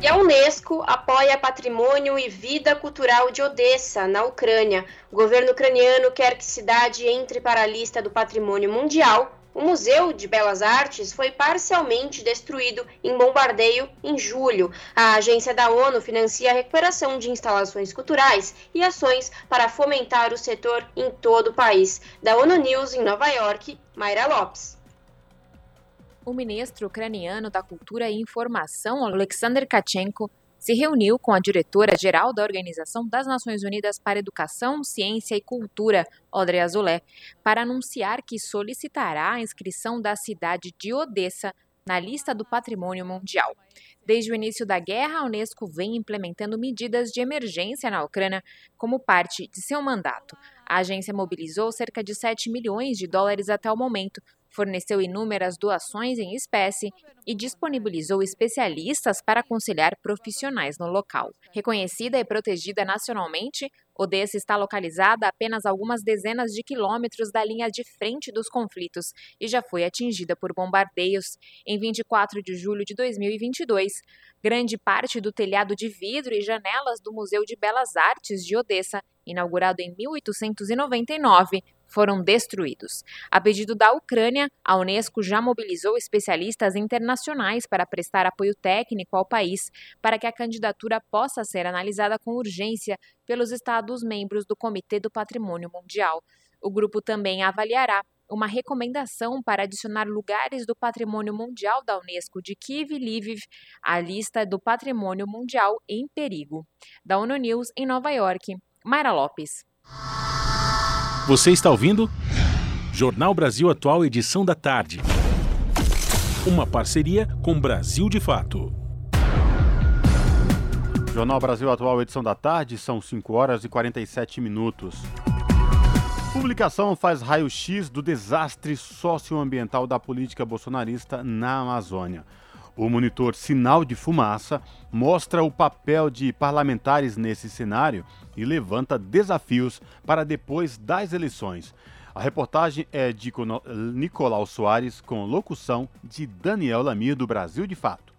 E a Unesco apoia patrimônio e vida cultural de Odessa, na Ucrânia. O governo ucraniano quer que cidade entre para a lista do patrimônio mundial o Museu de Belas Artes foi parcialmente destruído em bombardeio em julho. A agência da ONU financia a recuperação de instalações culturais e ações para fomentar o setor em todo o país. Da ONU News em Nova York, Mayra Lopes. O ministro ucraniano da Cultura e Informação, Alexander Kachenko, se reuniu com a diretora-geral da Organização das Nações Unidas para Educação, Ciência e Cultura, Audrey Azoulay, para anunciar que solicitará a inscrição da cidade de Odessa na lista do Patrimônio Mundial. Desde o início da guerra, a Unesco vem implementando medidas de emergência na Ucrânia como parte de seu mandato. A agência mobilizou cerca de 7 milhões de dólares até o momento forneceu inúmeras doações em espécie e disponibilizou especialistas para aconselhar profissionais no local. Reconhecida e protegida nacionalmente, Odessa está localizada a apenas algumas dezenas de quilômetros da linha de frente dos conflitos e já foi atingida por bombardeios. Em 24 de julho de 2022, grande parte do telhado de vidro e janelas do Museu de Belas Artes de Odessa, inaugurado em 1899, foram destruídos. A pedido da Ucrânia, a Unesco já mobilizou especialistas internacionais para prestar apoio técnico ao país para que a candidatura possa ser analisada com urgência pelos Estados-membros do Comitê do Patrimônio Mundial. O grupo também avaliará uma recomendação para adicionar lugares do Patrimônio Mundial da Unesco de Kiev e Lviv à lista do Patrimônio Mundial em perigo. Da ONU News em Nova York, Mayra Lopes. Você está ouvindo? Jornal Brasil Atual, edição da tarde. Uma parceria com Brasil de Fato. Jornal Brasil Atual, edição da tarde, são 5 horas e 47 minutos. Publicação faz raio-x do desastre socioambiental da política bolsonarista na Amazônia. O monitor Sinal de Fumaça mostra o papel de parlamentares nesse cenário e levanta desafios para depois das eleições. A reportagem é de Nicolau Soares, com locução de Daniel Lamir, do Brasil de Fato.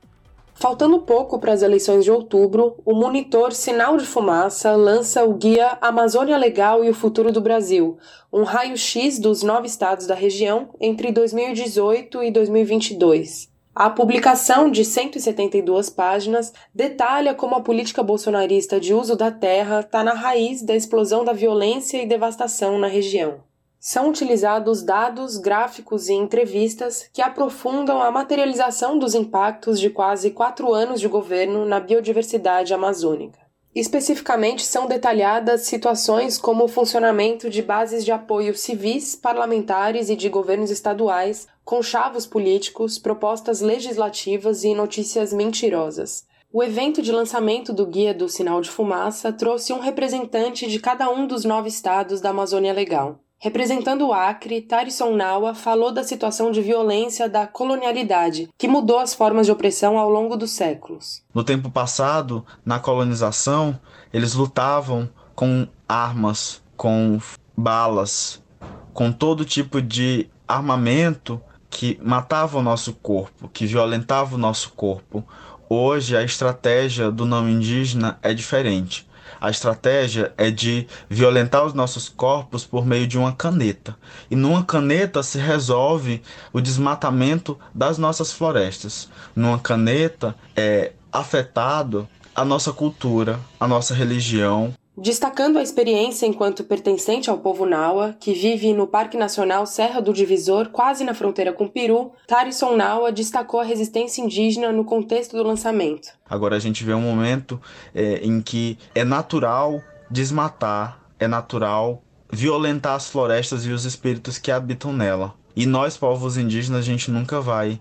Faltando pouco para as eleições de outubro, o monitor Sinal de Fumaça lança o guia Amazônia Legal e o Futuro do Brasil, um raio-x dos nove estados da região entre 2018 e 2022. A publicação de 172 páginas detalha como a política bolsonarista de uso da terra está na raiz da explosão da violência e devastação na região. São utilizados dados, gráficos e entrevistas que aprofundam a materialização dos impactos de quase quatro anos de governo na biodiversidade amazônica. Especificamente, são detalhadas situações como o funcionamento de bases de apoio civis, parlamentares e de governos estaduais, conchavos políticos, propostas legislativas e notícias mentirosas. O evento de lançamento do Guia do Sinal de Fumaça trouxe um representante de cada um dos nove estados da Amazônia Legal. Representando o Acre, Tarisson Nawa falou da situação de violência da colonialidade, que mudou as formas de opressão ao longo dos séculos. No tempo passado, na colonização, eles lutavam com armas, com balas, com todo tipo de armamento que matava o nosso corpo, que violentava o nosso corpo. Hoje a estratégia do não indígena é diferente. A estratégia é de violentar os nossos corpos por meio de uma caneta. E numa caneta se resolve o desmatamento das nossas florestas. Numa caneta é afetado a nossa cultura, a nossa religião, Destacando a experiência enquanto pertencente ao povo Naua, que vive no Parque Nacional Serra do Divisor, quase na fronteira com o Peru, Tarisson Naua destacou a resistência indígena no contexto do lançamento. Agora a gente vê um momento é, em que é natural desmatar, é natural violentar as florestas e os espíritos que habitam nela. E nós, povos indígenas, a gente nunca vai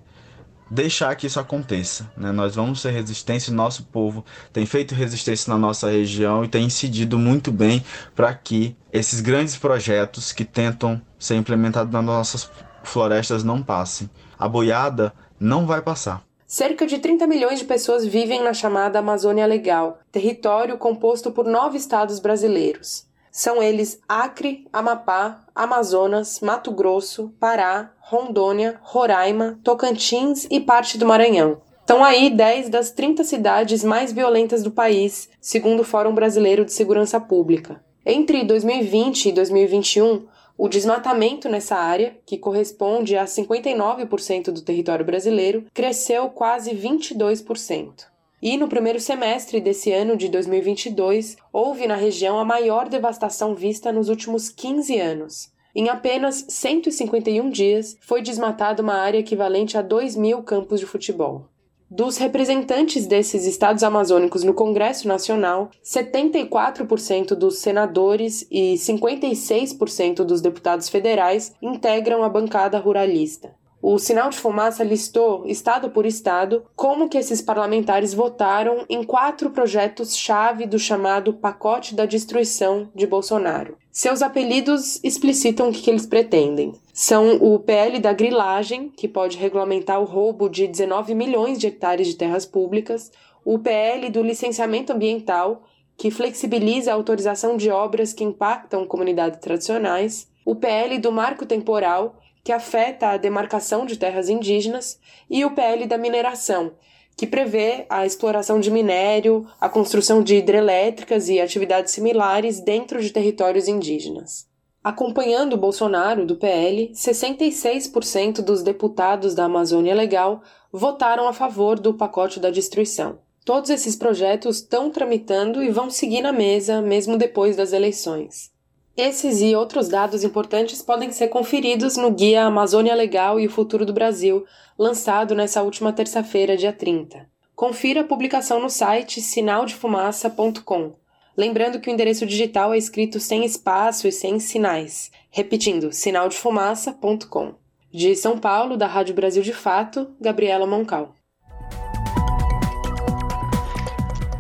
deixar que isso aconteça. Né? Nós vamos ser resistência, nosso povo tem feito resistência na nossa região e tem incidido muito bem para que esses grandes projetos que tentam ser implementados nas nossas florestas não passem. A boiada não vai passar. Cerca de 30 milhões de pessoas vivem na chamada Amazônia Legal, território composto por nove estados brasileiros. São eles Acre, Amapá, Amazonas, Mato Grosso, Pará, Rondônia, Roraima, Tocantins e parte do Maranhão. Estão aí 10 das 30 cidades mais violentas do país, segundo o Fórum Brasileiro de Segurança Pública. Entre 2020 e 2021, o desmatamento nessa área, que corresponde a 59% do território brasileiro, cresceu quase 22%. E no primeiro semestre desse ano de 2022, houve na região a maior devastação vista nos últimos 15 anos. Em apenas 151 dias, foi desmatada uma área equivalente a 2 mil campos de futebol. Dos representantes desses estados amazônicos no Congresso Nacional, 74% dos senadores e 56% dos deputados federais integram a bancada ruralista. O Sinal de Fumaça listou, estado por estado, como que esses parlamentares votaram em quatro projetos-chave do chamado Pacote da Destruição de Bolsonaro. Seus apelidos explicitam o que, eles pretendem. São o PL da grilagem, que pode regulamentar o roubo de 19 milhões de hectares de terras públicas, o PL do licenciamento ambiental, que flexibiliza a autorização de obras que impactam comunidades tradicionais, o PL do marco temporal, que afeta a demarcação de terras indígenas, e o PL da mineração, que prevê a exploração de minério, a construção de hidrelétricas e atividades similares dentro de territórios indígenas. Acompanhando Bolsonaro do PL, 66% dos deputados da Amazônia Legal votaram a favor do pacote da destruição. Todos esses projetos estão tramitando e vão seguir na mesa mesmo depois das eleições. Esses e outros dados importantes podem ser conferidos no Guia Amazônia Legal e o Futuro do Brasil, lançado nessa última terça-feira, dia 30. Confira a publicação no site sinaldefumaça.com. Lembrando que o endereço digital é escrito sem espaço e sem sinais. Repetindo, sinaldefumaça.com. De São Paulo, da Rádio Brasil de Fato, Gabriela Moncal.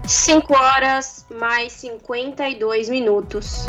5 horas mais 52 minutos.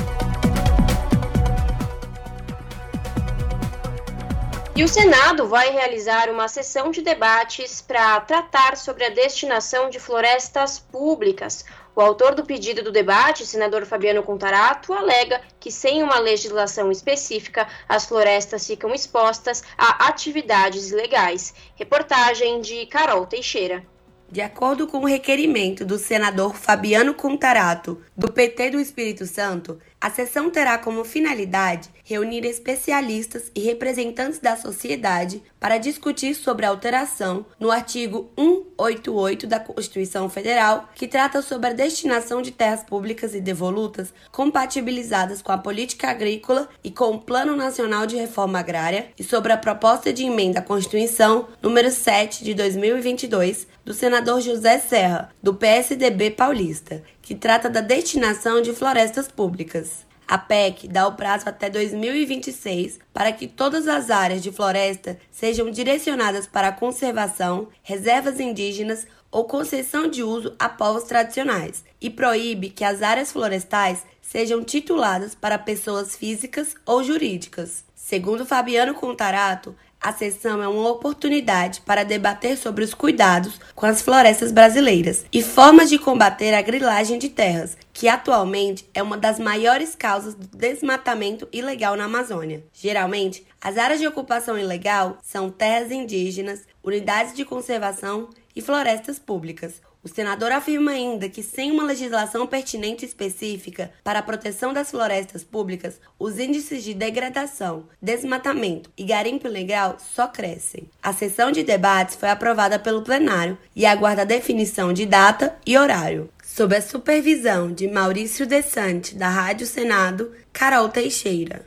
E o Senado vai realizar uma sessão de debates para tratar sobre a destinação de florestas públicas. O autor do pedido do debate, senador Fabiano Contarato, alega que sem uma legislação específica, as florestas ficam expostas a atividades ilegais. Reportagem de Carol Teixeira. De acordo com o requerimento do senador Fabiano Contarato, do PT do Espírito Santo, a sessão terá como finalidade reunir especialistas e representantes da sociedade para discutir sobre a alteração no artigo 188 da Constituição Federal, que trata sobre a destinação de terras públicas e devolutas compatibilizadas com a política agrícola e com o Plano Nacional de Reforma Agrária, e sobre a proposta de emenda à Constituição número 7 de 2022 do senador José Serra, do PSDB paulista, que trata da destinação de florestas públicas. A PEC dá o prazo até 2026 para que todas as áreas de floresta sejam direcionadas para a conservação, reservas indígenas ou concessão de uso a povos tradicionais e proíbe que as áreas florestais sejam tituladas para pessoas físicas ou jurídicas. Segundo Fabiano Contarato, a sessão é uma oportunidade para debater sobre os cuidados com as florestas brasileiras e formas de combater a grilagem de terras, que atualmente é uma das maiores causas do desmatamento ilegal na Amazônia. Geralmente, as áreas de ocupação ilegal são terras indígenas, unidades de conservação e florestas públicas. O senador afirma ainda que, sem uma legislação pertinente específica para a proteção das florestas públicas, os índices de degradação, desmatamento e garimpo ilegal só crescem. A sessão de debates foi aprovada pelo plenário e aguarda a definição de data e horário. Sob a supervisão de Maurício Desante, da Rádio Senado, Carol Teixeira.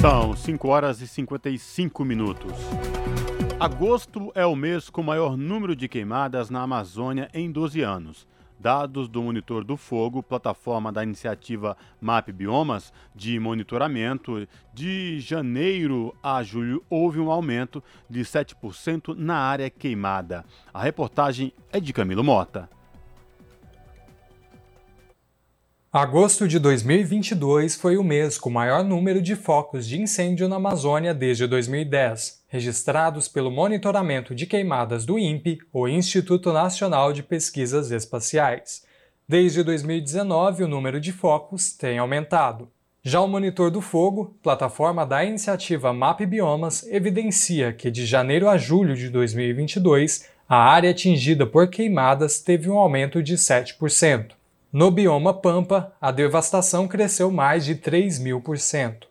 São 5 horas e 55 minutos. Agosto é o mês com maior número de queimadas na Amazônia em 12 anos. Dados do Monitor do Fogo, plataforma da iniciativa MAP Biomas de monitoramento, de janeiro a julho houve um aumento de 7% na área queimada. A reportagem é de Camilo Mota. Agosto de 2022 foi o mês com maior número de focos de incêndio na Amazônia desde 2010, registrados pelo monitoramento de queimadas do INPE, o Instituto Nacional de Pesquisas Espaciais. Desde 2019, o número de focos tem aumentado. Já o Monitor do Fogo, plataforma da iniciativa MAP Biomas, evidencia que de janeiro a julho de 2022, a área atingida por queimadas teve um aumento de 7%. No bioma Pampa, a devastação cresceu mais de 3 mil por cento.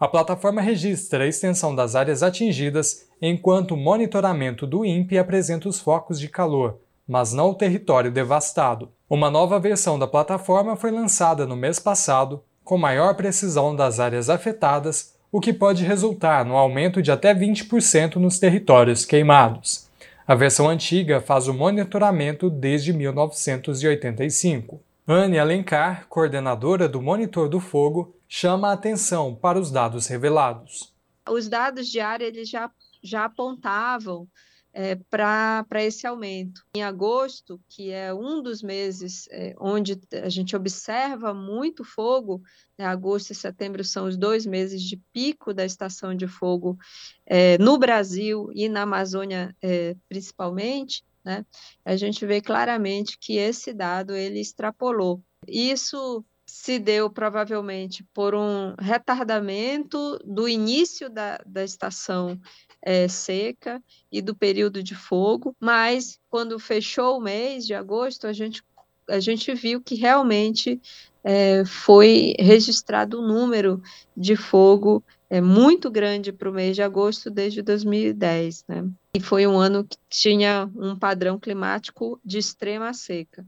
A plataforma registra a extensão das áreas atingidas, enquanto o monitoramento do INPE apresenta os focos de calor, mas não o território devastado. Uma nova versão da plataforma foi lançada no mês passado, com maior precisão das áreas afetadas, o que pode resultar no aumento de até 20% nos territórios queimados. A versão antiga faz o monitoramento desde 1985. Anne Alencar, coordenadora do Monitor do Fogo, chama a atenção para os dados revelados. Os dados de já, já apontavam é, para esse aumento. Em agosto, que é um dos meses é, onde a gente observa muito fogo, né, agosto e setembro são os dois meses de pico da estação de fogo é, no Brasil e na Amazônia é, principalmente, né, a gente vê claramente que esse dado ele extrapolou. Isso se deu provavelmente por um retardamento do início da, da estação é, seca e do período de fogo, mas quando fechou o mês de agosto, a gente, a gente viu que realmente é, foi registrado um número de fogo é, muito grande para o mês de agosto desde 2010. Né? E foi um ano que tinha um padrão climático de extrema seca.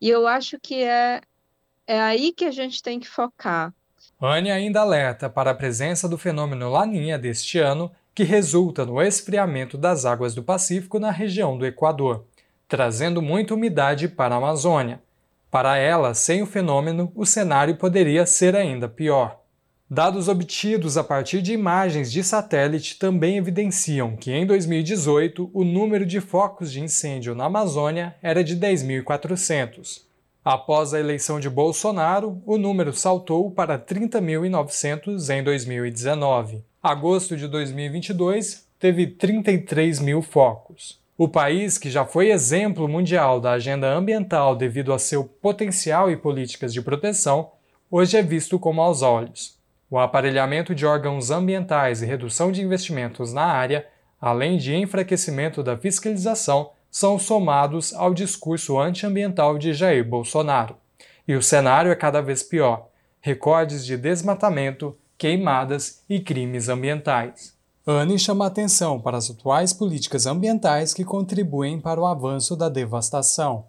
E eu acho que é, é aí que a gente tem que focar. Anne ainda alerta para a presença do fenômeno Laninha deste ano que resulta no esfriamento das águas do Pacífico na região do Equador, trazendo muita umidade para a Amazônia. Para ela, sem o fenômeno, o cenário poderia ser ainda pior. Dados obtidos a partir de imagens de satélite também evidenciam que em 2018 o número de focos de incêndio na Amazônia era de 10.400. Após a eleição de Bolsonaro, o número saltou para 30.900 em 2019. Agosto de 2022 teve 33 mil focos. O país, que já foi exemplo mundial da agenda ambiental devido a seu potencial e políticas de proteção, hoje é visto como aos olhos. O aparelhamento de órgãos ambientais e redução de investimentos na área, além de enfraquecimento da fiscalização, são somados ao discurso antiambiental de Jair Bolsonaro. E o cenário é cada vez pior: recordes de desmatamento, queimadas e crimes ambientais. Anne chama atenção para as atuais políticas ambientais que contribuem para o avanço da devastação.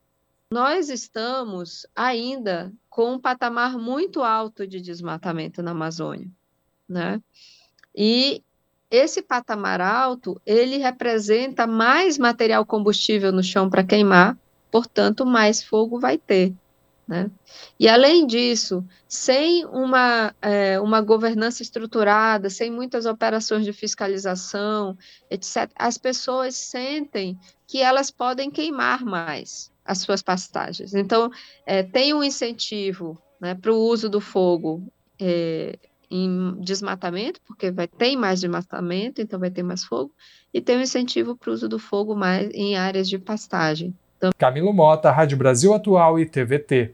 Nós estamos ainda com um patamar muito alto de desmatamento na Amazônia, né? E esse patamar alto, ele representa mais material combustível no chão para queimar, portanto, mais fogo vai ter. Né? E além disso, sem uma, é, uma governança estruturada, sem muitas operações de fiscalização, etc., as pessoas sentem que elas podem queimar mais as suas pastagens. Então, é, tem um incentivo né, para o uso do fogo é, em desmatamento, porque vai ter mais desmatamento, então vai ter mais fogo, e tem um incentivo para o uso do fogo mais em áreas de pastagem. Então... Camilo Mota, Rádio Brasil Atual e TVT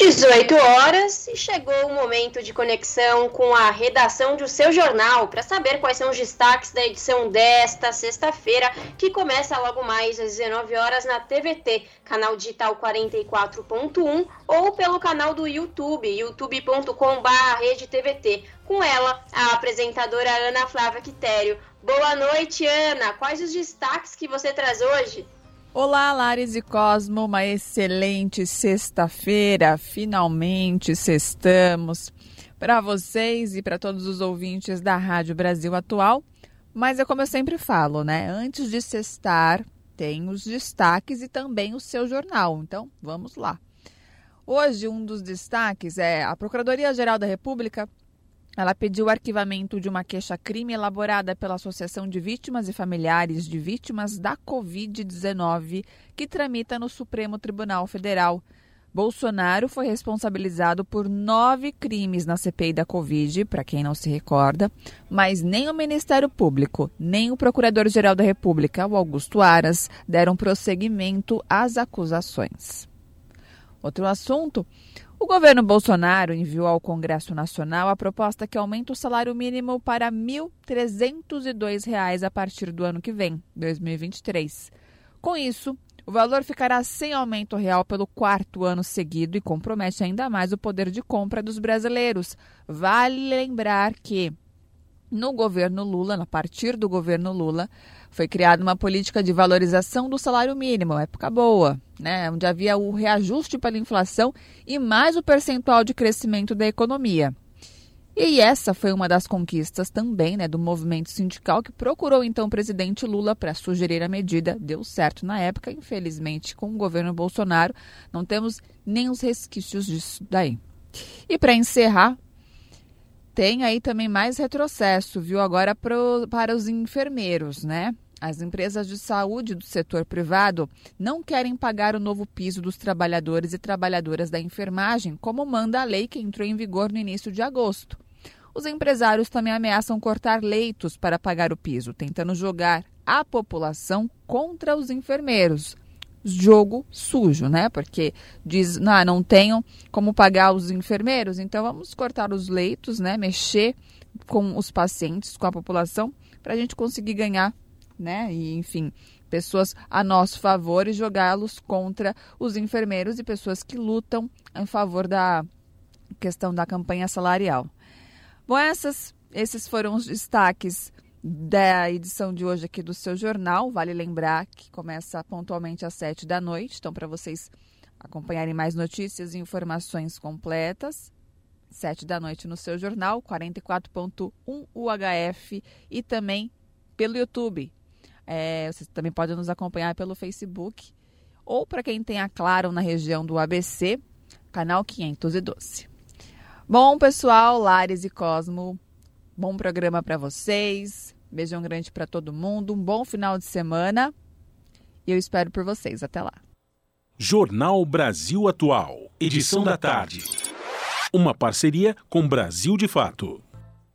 18 horas e chegou o momento de conexão com a redação do seu jornal para saber quais são os destaques da edição desta sexta-feira, que começa logo mais às 19 horas na TVT, canal digital 44.1 ou pelo canal do YouTube, youtube.com/redetvt. Com ela, a apresentadora Ana Flávia Quitério. Boa noite, Ana. Quais os destaques que você traz hoje? Olá, Lares e Cosmo, uma excelente sexta-feira. Finalmente sextamos para vocês e para todos os ouvintes da Rádio Brasil Atual. Mas é como eu sempre falo, né? Antes de sextar, tem os destaques e também o seu jornal. Então, vamos lá. Hoje, um dos destaques é a Procuradoria-Geral da República ela pediu o arquivamento de uma queixa-crime elaborada pela Associação de Vítimas e Familiares de Vítimas da Covid-19, que tramita no Supremo Tribunal Federal. Bolsonaro foi responsabilizado por nove crimes na CPI da Covid, para quem não se recorda, mas nem o Ministério Público, nem o Procurador-Geral da República, o Augusto Aras, deram prosseguimento às acusações. Outro assunto: o governo Bolsonaro enviou ao Congresso Nacional a proposta que aumenta o salário mínimo para R$ 1.302 a partir do ano que vem, 2023. Com isso, o valor ficará sem aumento real pelo quarto ano seguido e compromete ainda mais o poder de compra dos brasileiros. Vale lembrar que no governo Lula, a partir do governo Lula, foi criada uma política de valorização do salário mínimo, época boa, né, onde havia o reajuste pela inflação e mais o percentual de crescimento da economia. E essa foi uma das conquistas também né, do movimento sindical que procurou então o presidente Lula para sugerir a medida. Deu certo na época, infelizmente, com o governo Bolsonaro, não temos nem os resquícios disso daí. E para encerrar, tem aí também mais retrocesso, viu? Agora pro, para os enfermeiros, né? As empresas de saúde do setor privado não querem pagar o novo piso dos trabalhadores e trabalhadoras da enfermagem, como manda a lei que entrou em vigor no início de agosto. Os empresários também ameaçam cortar leitos para pagar o piso, tentando jogar a população contra os enfermeiros jogo sujo, né? Porque diz, não, não tenham como pagar os enfermeiros, então vamos cortar os leitos, né? Mexer com os pacientes, com a população, para a gente conseguir ganhar, né? E enfim, pessoas a nosso favor e jogá-los contra os enfermeiros e pessoas que lutam em favor da questão da campanha salarial. Bom, essas, esses foram os destaques da edição de hoje aqui do seu jornal. Vale lembrar que começa pontualmente às sete da noite. Então, para vocês acompanharem mais notícias e informações completas, sete da noite no seu jornal, 44.1 UHF e também pelo YouTube. É, vocês também podem nos acompanhar pelo Facebook ou para quem tem a Claro na região do ABC, canal 512. Bom, pessoal, Lares e Cosmo, bom programa para vocês. Beijão grande para todo mundo, um bom final de semana. E eu espero por vocês. Até lá. Jornal Brasil Atual, edição da tarde. Uma parceria com Brasil de Fato.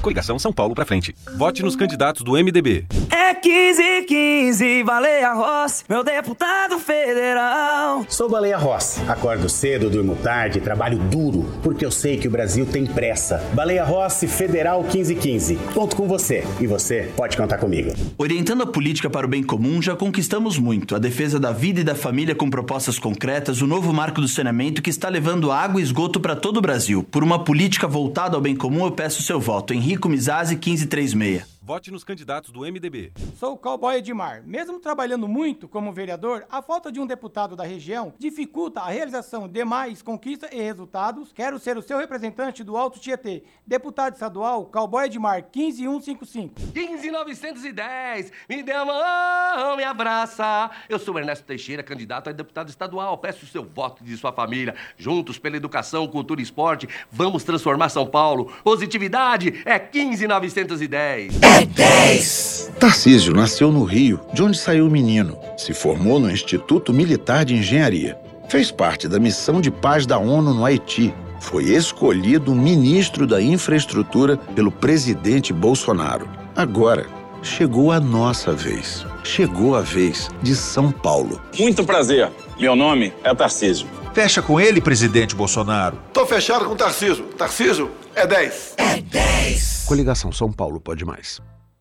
Coligação São Paulo pra frente. Vote nos candidatos do MDB. É 15 15, Baleia Rossi, meu deputado federal. Sou Baleia Rossi. Acordo cedo, durmo tarde, trabalho duro, porque eu sei que o Brasil tem pressa. Baleia Rossi, Federal 1515. Conto com você. E você pode contar comigo. Orientando a política para o bem comum, já conquistamos muito. A defesa da vida e da família com propostas concretas, o novo marco do saneamento que está levando água e esgoto para todo o Brasil. Por uma política voltada ao bem comum, eu peço seu voto. Henrico Mizazzi, 1536. Vote nos candidatos do MDB. Sou o cowboy Edmar. Mesmo trabalhando muito como vereador, a falta de um deputado da região dificulta a realização de mais conquistas e resultados. Quero ser o seu representante do Alto Tietê. Deputado estadual, cowboy Edmar, 15155. 15910. Me dê a mão, me abraça. Eu sou Ernesto Teixeira, candidato a deputado estadual. Peço o seu voto de sua família. Juntos pela educação, cultura e esporte, vamos transformar São Paulo. Positividade é 15910. 10! Tarcísio nasceu no Rio, de onde saiu o menino. Se formou no Instituto Militar de Engenharia. Fez parte da missão de paz da ONU no Haiti. Foi escolhido ministro da Infraestrutura pelo presidente Bolsonaro. Agora, chegou a nossa vez. Chegou a vez de São Paulo. Muito prazer. Meu nome é Tarcísio. Fecha com ele, presidente Bolsonaro. Tô fechado com o Tarcísio. Tarcísio é 10. É 10. Coligação São Paulo pode mais.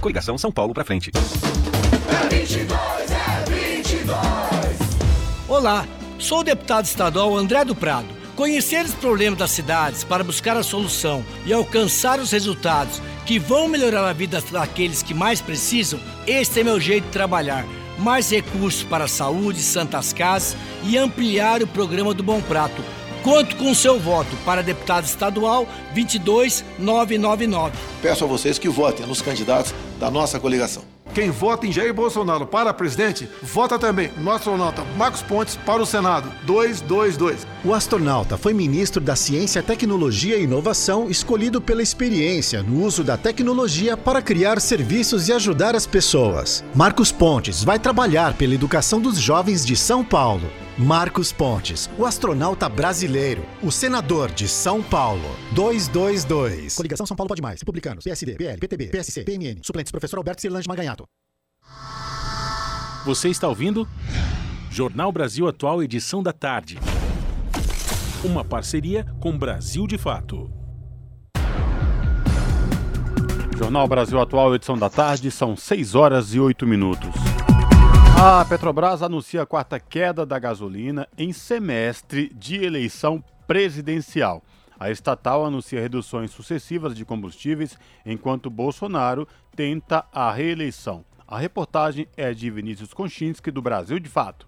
Coligação São Paulo pra frente. É 22, é 22. Olá, sou o deputado estadual André do Prado. Conhecer os problemas das cidades para buscar a solução e alcançar os resultados que vão melhorar a vida daqueles que mais precisam, este é meu jeito de trabalhar. Mais recursos para a saúde, santas casas e ampliar o programa do Bom Prato Conto com seu voto para deputado estadual 22999. Peço a vocês que votem nos candidatos da nossa coligação. Quem vota em Jair Bolsonaro para presidente, vota também no astronauta Marcos Pontes para o Senado 222. O astronauta foi ministro da Ciência, Tecnologia e Inovação, escolhido pela experiência no uso da tecnologia para criar serviços e ajudar as pessoas. Marcos Pontes vai trabalhar pela educação dos jovens de São Paulo. Marcos Pontes, o astronauta brasileiro, o senador de São Paulo. 222. Coligação São Paulo Pode Mais. Republicanos, PSD, PL, PTB, PSC, PMN. Suplentes, professor Alberto Cirlange Maganhato. Você está ouvindo? Jornal Brasil Atual, edição da tarde. Uma parceria com Brasil de Fato. Jornal Brasil Atual, edição da tarde, são 6 horas e 8 minutos. A Petrobras anuncia a quarta queda da gasolina em semestre de eleição presidencial. A estatal anuncia reduções sucessivas de combustíveis enquanto Bolsonaro tenta a reeleição. A reportagem é de Vinícius Konchinski, do Brasil de Fato.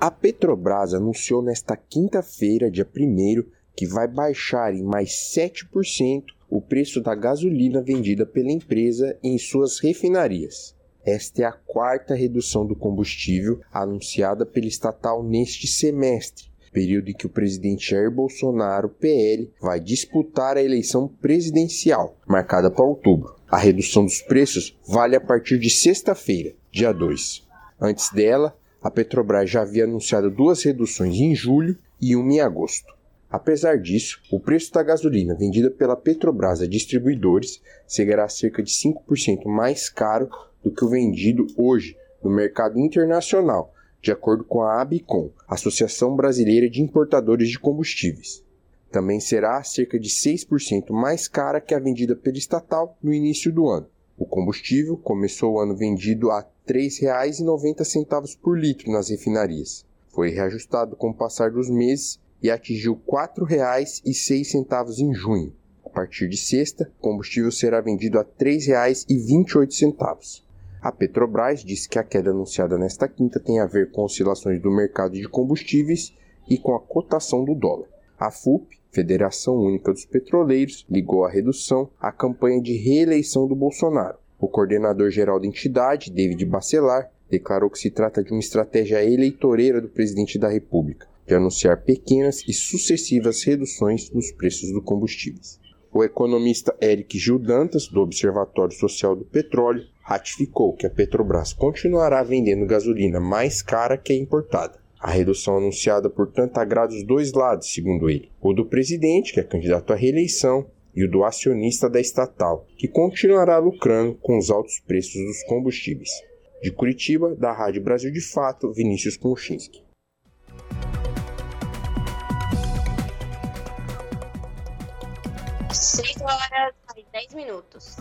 A Petrobras anunciou nesta quinta-feira, dia 1, que vai baixar em mais 7% o preço da gasolina vendida pela empresa em suas refinarias. Esta é a quarta redução do combustível anunciada pela estatal neste semestre, período em que o presidente Jair Bolsonaro, PL, vai disputar a eleição presidencial, marcada para outubro. A redução dos preços vale a partir de sexta-feira, dia 2. Antes dela, A Petrobras já havia anunciado duas reduções em julho e uma em agosto. Apesar disso, o preço da gasolina vendida pela Petrobras a distribuidores será cerca de 5% mais caro do que o vendido hoje no mercado internacional, de acordo com a ABICOM, Associação Brasileira de Importadores de Combustíveis. Também será cerca de 6% mais cara que a vendida pela estatal no início do ano. O combustível começou o ano vendido a R$ 3,90 por litro nas refinarias. Foi reajustado com o passar dos meses e atingiu R$ 4,06 em junho. A partir de sexta, o combustível será vendido a R$ 3,28. A Petrobras disse que a queda anunciada nesta quinta tem a ver com oscilações do mercado de combustíveis e com a cotação do dólar. A FUP, Federação Única dos Petroleiros, ligou a redução à campanha de reeleição do Bolsonaro. O coordenador-geral da entidade, David Bacelar, declarou que se trata de uma estratégia eleitoreira do presidente da República, de anunciar pequenas e sucessivas reduções nos preços dos combustíveis. O economista Eric Gil Dantas, do Observatório Social do Petróleo, ratificou que a Petrobras continuará vendendo gasolina mais cara que a importada. A redução anunciada, portanto, agrada os dois lados, segundo ele: o do presidente, que é candidato à reeleição, e o do acionista da estatal, que continuará lucrando com os altos preços dos combustíveis. De Curitiba, da Rádio Brasil de Fato, Vinícius Konchinski. 6 horas e 10 minutos.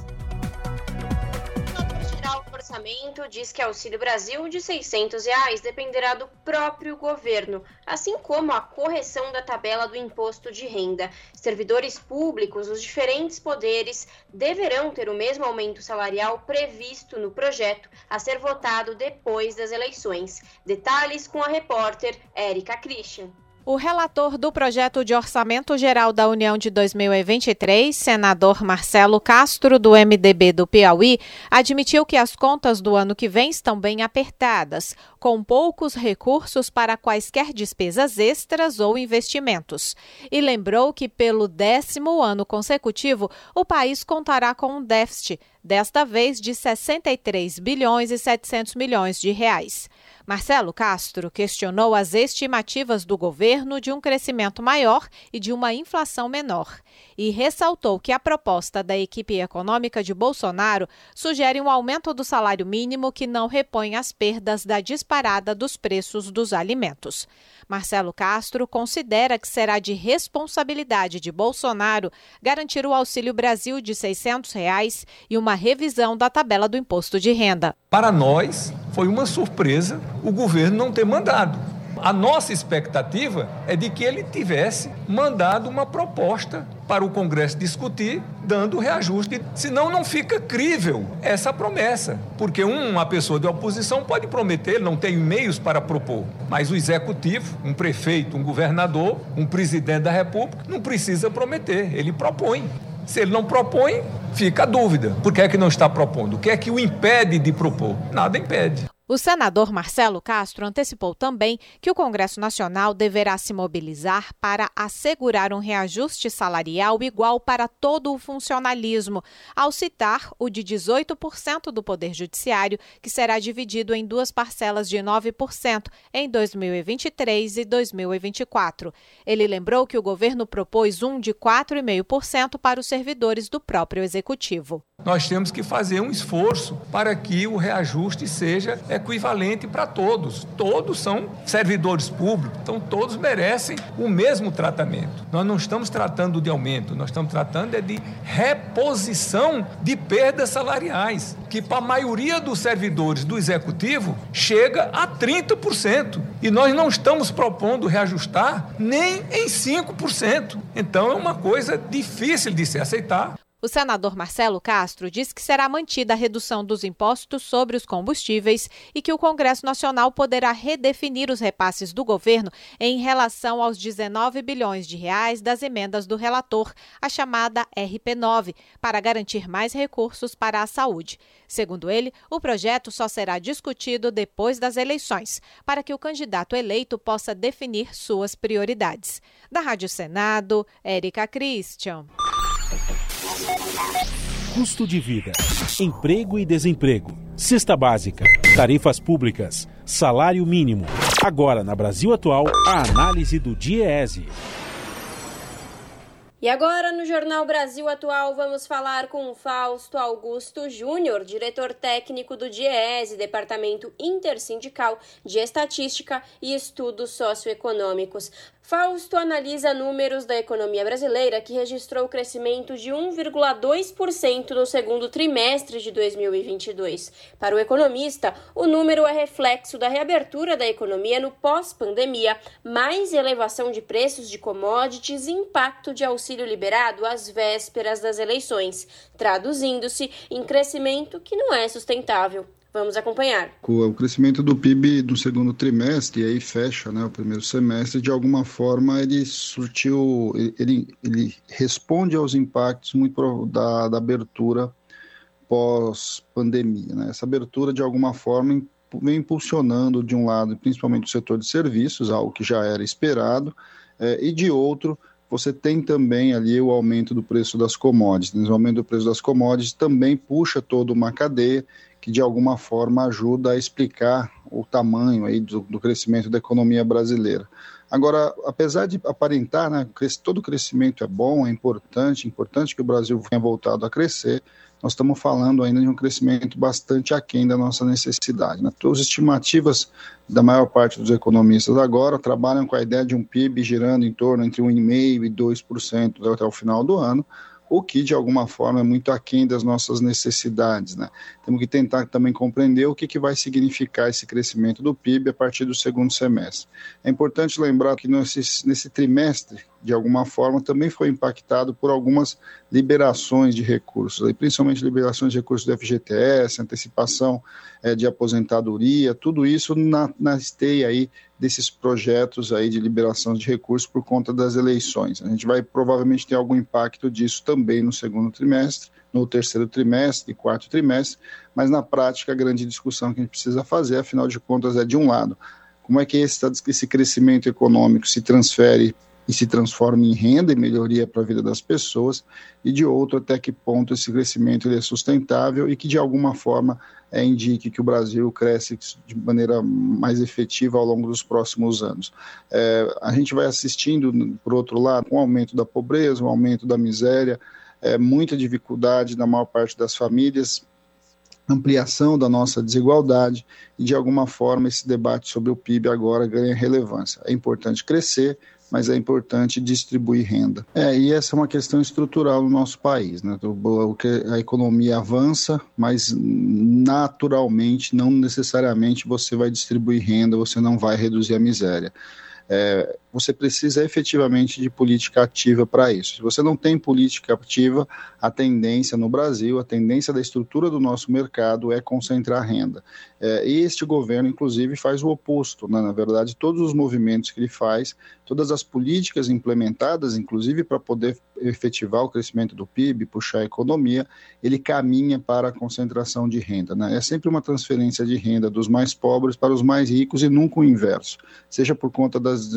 O geral do orçamento diz que Auxílio Brasil de 600 reais dependerá do próprio governo, assim como a correção da tabela do imposto de renda. Servidores públicos dos diferentes poderes deverão ter o mesmo aumento salarial previsto no projeto a ser votado depois das eleições. Detalhes com a repórter Érica Christian. O relator do projeto de orçamento geral da União de 2023, senador Marcelo Castro, do MDB do Piauí, admitiu que as contas do ano que vem estão bem apertadas, com poucos recursos para quaisquer despesas extras ou investimentos. E lembrou que, pelo décimo ano consecutivo, o país contará com um déficit, desta vez de 63 bilhões e 700 milhões de reais. Marcelo Castro questionou as estimativas do governo de um crescimento maior e de uma inflação menor e ressaltou que a proposta da equipe econômica de Bolsonaro sugere um aumento do salário mínimo que não repõe as perdas da disparada dos preços dos alimentos. Marcelo Castro considera que será de responsabilidade de Bolsonaro garantir o Auxílio Brasil de 600 reais e uma revisão da tabela do imposto de renda. Para nós, foi uma surpresa o governo não ter mandado a nossa expectativa é de que ele tivesse mandado uma proposta para o Congresso discutir, dando reajuste. Senão, não fica crível essa promessa. Porque uma pessoa de oposição pode prometer, não tem meios para propor. Mas o executivo, um prefeito, um governador, um presidente da República, não precisa prometer, ele propõe. Se ele não propõe, fica a dúvida. Por que é que não está propondo? O que é que o impede de propor? Nada impede. O senador Marcelo Castro antecipou também que o Congresso Nacional deverá se mobilizar para assegurar um reajuste salarial igual para todo o funcionalismo, ao citar o de 18% do Poder Judiciário, que será dividido em duas parcelas de 9% em 2023 e 2024. Ele lembrou que o governo propôs um de 4,5% para os servidores do próprio Executivo. Nós temos que fazer um esforço para que o reajuste seja equivalente para todos. Todos são servidores públicos, então todos merecem o mesmo tratamento. Nós não estamos tratando de aumento, nós estamos tratando é de reposição de perdas salariais, que para a maioria dos servidores do executivo chega a 30%. E nós não estamos propondo reajustar nem em 5%. Então é uma coisa difícil de se aceitar. O senador Marcelo Castro diz que será mantida a redução dos impostos sobre os combustíveis e que o Congresso Nacional poderá redefinir os repasses do governo em relação aos 19 bilhões de reais das emendas do relator, a chamada RP9, para garantir mais recursos para a saúde. Segundo ele, o projeto só será discutido depois das eleições, para que o candidato eleito possa definir suas prioridades. Da Rádio Senado, Érica Christian. Custo de vida, emprego e desemprego, cesta básica, tarifas públicas. salário mínimo. Agora, na Brasil Atual, a análise do DIEESE. E agora, no Jornal Brasil Atual, vamos falar com Fausto Augusto Júnior, diretor técnico do DIEESE, Departamento Intersindical de Estatística e Estudos Socioeconômicos. Fausto analisa números da economia brasileira que registrou crescimento de 1,2% no segundo trimestre de 2022. Para o economista, o número é reflexo da reabertura da economia no pós-pandemia, mais elevação de preços de commodities e impacto de auxílio liberado às vésperas das eleições, traduzindo-se em crescimento que não é sustentável. Vamos acompanhar. O crescimento do PIB no segundo trimestre, e aí fecha né, o primeiro semestre, de alguma forma ele surtiu, ele, ele responde aos impactos muito da, da abertura pós-pandemia. Né? Essa abertura, de alguma forma, vem impulsionando, de um lado, principalmente o setor de serviços, algo que já era esperado, é, e de outro, você tem também ali o aumento do preço das commodities. O aumento do preço das commodities também puxa toda uma cadeia que de alguma forma ajuda a explicar o tamanho aí do, do crescimento da economia brasileira. Agora, apesar de aparentar, né, todo crescimento é bom, é importante, importante que o Brasil tenha voltado a crescer, nós estamos falando ainda de um crescimento bastante aquém da nossa necessidade. Né? As estimativas da maior parte dos economistas agora trabalham com a ideia de um PIB girando em torno entre 1,5% e 2% até o final do ano, o que de alguma forma é muito aquém das nossas necessidades. Né? Temos que tentar também compreender o que, que vai significar esse crescimento do PIB a partir do segundo semestre. É importante lembrar que nesse, nesse trimestre de alguma forma, também foi impactado por algumas liberações de recursos, principalmente liberações de recursos do FGTS, antecipação é, de aposentadoria, tudo isso na, na esteia aí desses projetos aí de liberação de recursos por conta das eleições. A gente vai provavelmente ter algum impacto disso também no segundo trimestre, no terceiro trimestre e quarto trimestre, mas na prática a grande discussão que a gente precisa fazer, afinal de contas, é de um lado, como é que esse, esse crescimento econômico se transfere e se transforma em renda e melhoria para a vida das pessoas, e de outro, até que ponto esse crescimento é sustentável e que de alguma forma é, indique que o Brasil cresce de maneira mais efetiva ao longo dos próximos anos. É, a gente vai assistindo, por outro lado, um aumento da pobreza, um aumento da miséria, é, muita dificuldade na maior parte das famílias, ampliação da nossa desigualdade e de alguma forma esse debate sobre o PIB agora ganha relevância. É importante crescer, mas é importante distribuir renda. É, e essa é uma questão estrutural no nosso país, né? A economia avança, mas naturalmente, não necessariamente você vai distribuir renda, você não vai reduzir a miséria. É, você precisa efetivamente de política ativa para isso. Se você não tem política ativa, a tendência no Brasil, a tendência da estrutura do nosso mercado é concentrar renda. É, e este governo, inclusive, faz o oposto. Né? Na verdade, todos os movimentos que ele faz, todas as políticas implementadas, inclusive para poder efetivar o crescimento do PIB, puxar a economia, ele caminha para a concentração de renda. Né? É sempre uma transferência de renda dos mais pobres para os mais ricos e nunca o inverso, seja por conta das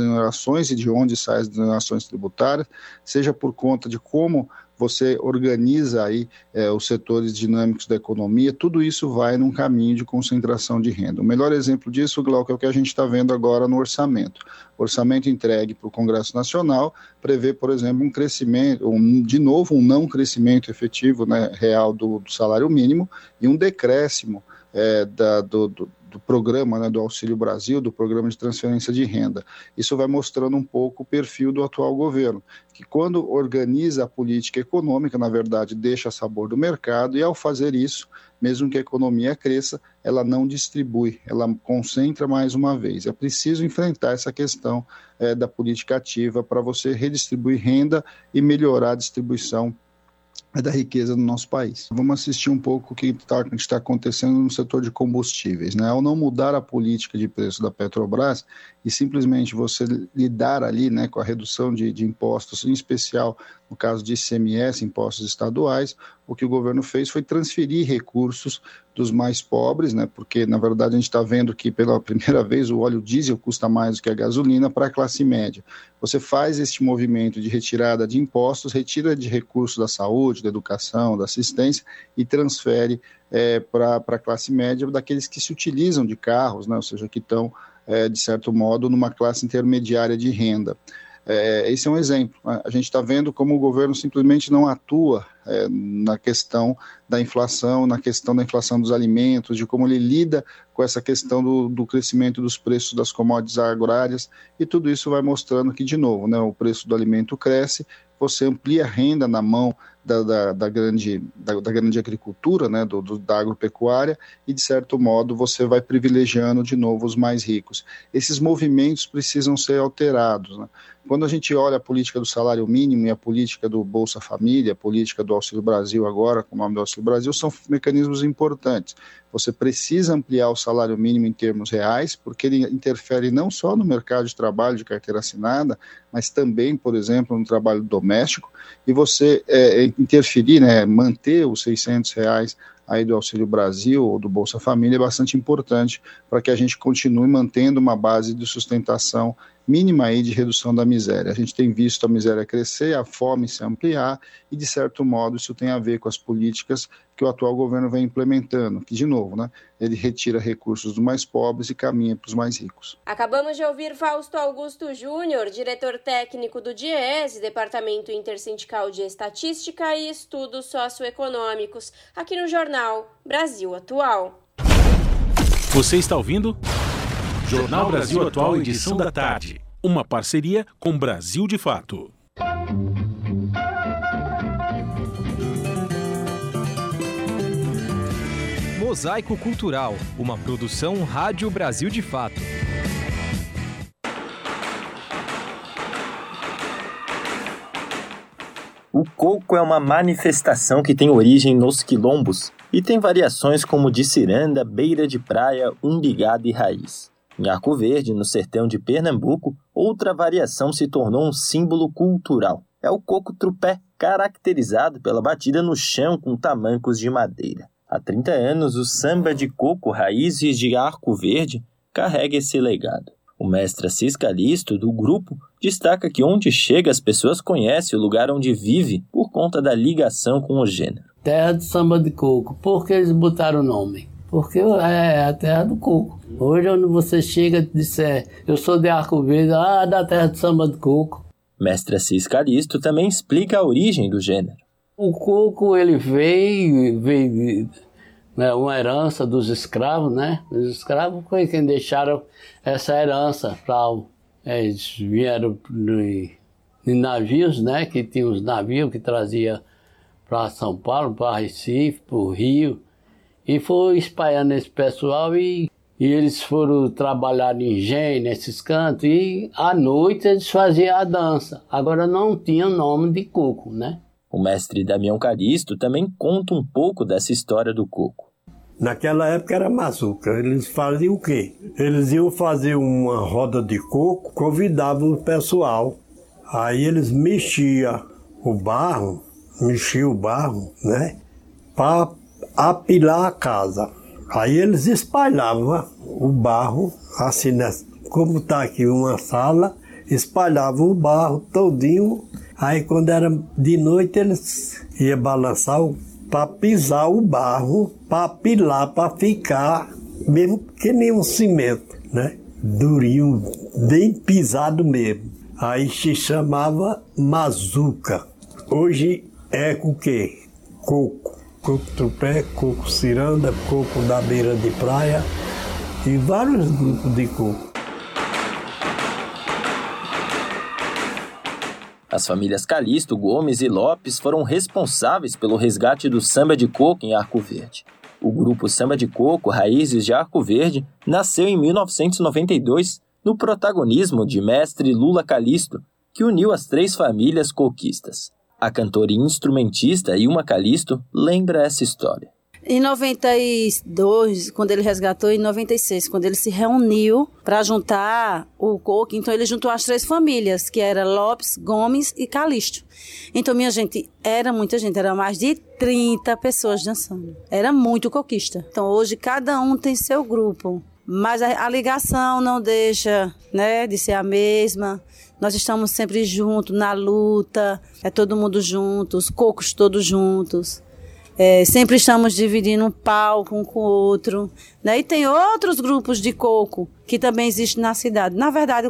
e de onde saem as donações tributárias, seja por conta de como você organiza aí é, os setores dinâmicos da economia, tudo isso vai num caminho de concentração de renda. O melhor exemplo disso, Glauco, é o que a gente está vendo agora no orçamento. O orçamento entregue para o Congresso Nacional prevê, por exemplo, um crescimento, um, de novo, um não crescimento efetivo né, real do, do salário mínimo e um decréscimo é, da, do, do, do programa né, do Auxílio Brasil, do programa de transferência de renda. Isso vai mostrando um pouco o perfil do atual governo, que quando organiza a política econômica, na verdade, deixa a sabor do mercado, e ao fazer isso, mesmo que a economia cresça, ela não distribui, ela concentra mais uma vez. É preciso enfrentar essa questão é, da política ativa para você redistribuir renda e melhorar a distribuição é da riqueza no nosso país. Vamos assistir um pouco o que está tá acontecendo no setor de combustíveis. Né? Ao não mudar a política de preço da Petrobras e simplesmente você lidar ali né, com a redução de, de impostos, em especial no caso de ICMS, impostos estaduais, o que o governo fez foi transferir recursos dos mais pobres, né, porque na verdade a gente está vendo que pela primeira vez o óleo diesel custa mais do que a gasolina para a classe média. Você faz este movimento de retirada de impostos, retira de recursos da saúde, da educação, da assistência, e transfere é, para a classe média daqueles que se utilizam de carros, né, ou seja, que estão, é, de certo modo, numa classe intermediária de renda. É, esse é um exemplo. A gente está vendo como o governo simplesmente não atua é, na questão da inflação, na questão da inflação dos alimentos, de como ele lida com essa questão do, do crescimento dos preços das commodities agrárias, e tudo isso vai mostrando que, de novo, né, o preço do alimento cresce, você amplia a renda na mão da, da, da grande, da, da, grande agricultura, né, do, do, da agropecuária, e de certo modo você vai privilegiando de novo os mais ricos. Esses movimentos precisam ser alterados. Né? Quando a gente olha a política do salário mínimo e a política do Bolsa Família, a política do Auxílio Brasil agora, com o nome do Auxílio Brasil, são mecanismos importantes. Você precisa ampliar o salário mínimo em termos reais, porque ele interfere não só no mercado de trabalho de carteira assinada, mas também, por exemplo, no trabalho doméstico, e você é, interferir, né, manter os 600 reais aí do Auxílio Brasil ou do Bolsa Família é bastante importante para que a gente continue mantendo uma base de sustentação mínima aí de redução da miséria. A gente tem visto a miséria crescer, a fome se ampliar e, de certo modo, isso tem a ver com as políticas que o atual governo vem implementando, que, de novo, né, ele retira recursos dos mais pobres e caminha para os mais ricos. Acabamos de ouvir Fausto Augusto Júnior, diretor técnico do DIES, Departamento Intersindical de Estatística e Estudos Socioeconômicos, aqui no jornal Brasil Atual. Você está ouvindo? Jornal Brasil Atual, edição da tarde. Uma parceria com Brasil de Fato. Mosaico Cultural, uma produção Rádio Brasil de Fato. O coco é uma manifestação que tem origem nos quilombos e tem variações como de ciranda, beira de praia, umbigada e raiz. Em Arco Verde, no sertão de Pernambuco, outra variação se tornou um símbolo cultural. É o coco trupé, caracterizado pela batida no chão com tamancos de madeira. Há 30 anos, o samba de coco Raízes de Arco Verde carrega esse legado. O mestre Assis Calisto, do grupo, destaca que onde chega as pessoas conhecem o lugar onde vive por conta da ligação com o gênero. Terra do samba de coco. Por que eles botaram o nome? Porque é a terra do coco. Hoje, onde você chega e disser, eu sou de Arco Verde, ah, da terra do samba de coco. Mestre Assis Calisto também explica a origem do gênero. O coco, ele veio, veio né, uma herança dos escravos, né? Os escravos foi quem deixaram essa herança para eles vieram em navios, né? Que tinha os navios que trazia para São Paulo, para Recife, para o Rio, e foi espalhando esse pessoal e, e eles foram trabalhar em engenho, nesses cantos, e à noite eles faziam a dança. Agora não tinha nome de coco, né? O mestre Damião Caristo também conta um pouco dessa história do coco. Naquela época era mazuca. Eles faziam o quê? Eles iam fazer uma roda de coco, convidavam o pessoal. Aí eles mexiam o barro, mexiam o barro, né? Para apilar a casa. Aí eles espalhavam o barro, assim, né? como está aqui uma sala, espalhavam o barro todinho. Aí quando era de noite eles iam balançar para pisar o barro, para apilar, para ficar mesmo que nem um cimento, né? Durinho, bem pisado mesmo. Aí se chamava mazuca. Hoje é o quê? Coco coco tupé, coco ciranda, coco da beira de praia e vários grupos de coco. As famílias Calixto, Gomes e Lopes foram responsáveis pelo resgate do samba de coco em Arco Verde. O grupo Samba de Coco Raízes de Arco Verde nasceu em 1992 no protagonismo de mestre Lula Calixto, que uniu as três famílias coquistas. A cantora e instrumentista Ilma Calisto lembra essa história. Em 92, quando ele resgatou, em 96, quando ele se reuniu para juntar o coco, então ele juntou as três famílias, que era Lopes, Gomes e Calixto. Então, minha gente, era muita gente, era mais de 30 pessoas dançando. Era muito coquista. Então, hoje cada um tem seu grupo, mas a, ligação não deixa, né, de ser a mesma Nós estamos sempre juntos na luta, é todo mundo junto, os cocos todos juntos. É, sempre estamos dividindo um palco um com o outro. Né? E tem outros grupos de coco que também existem na cidade. Na verdade,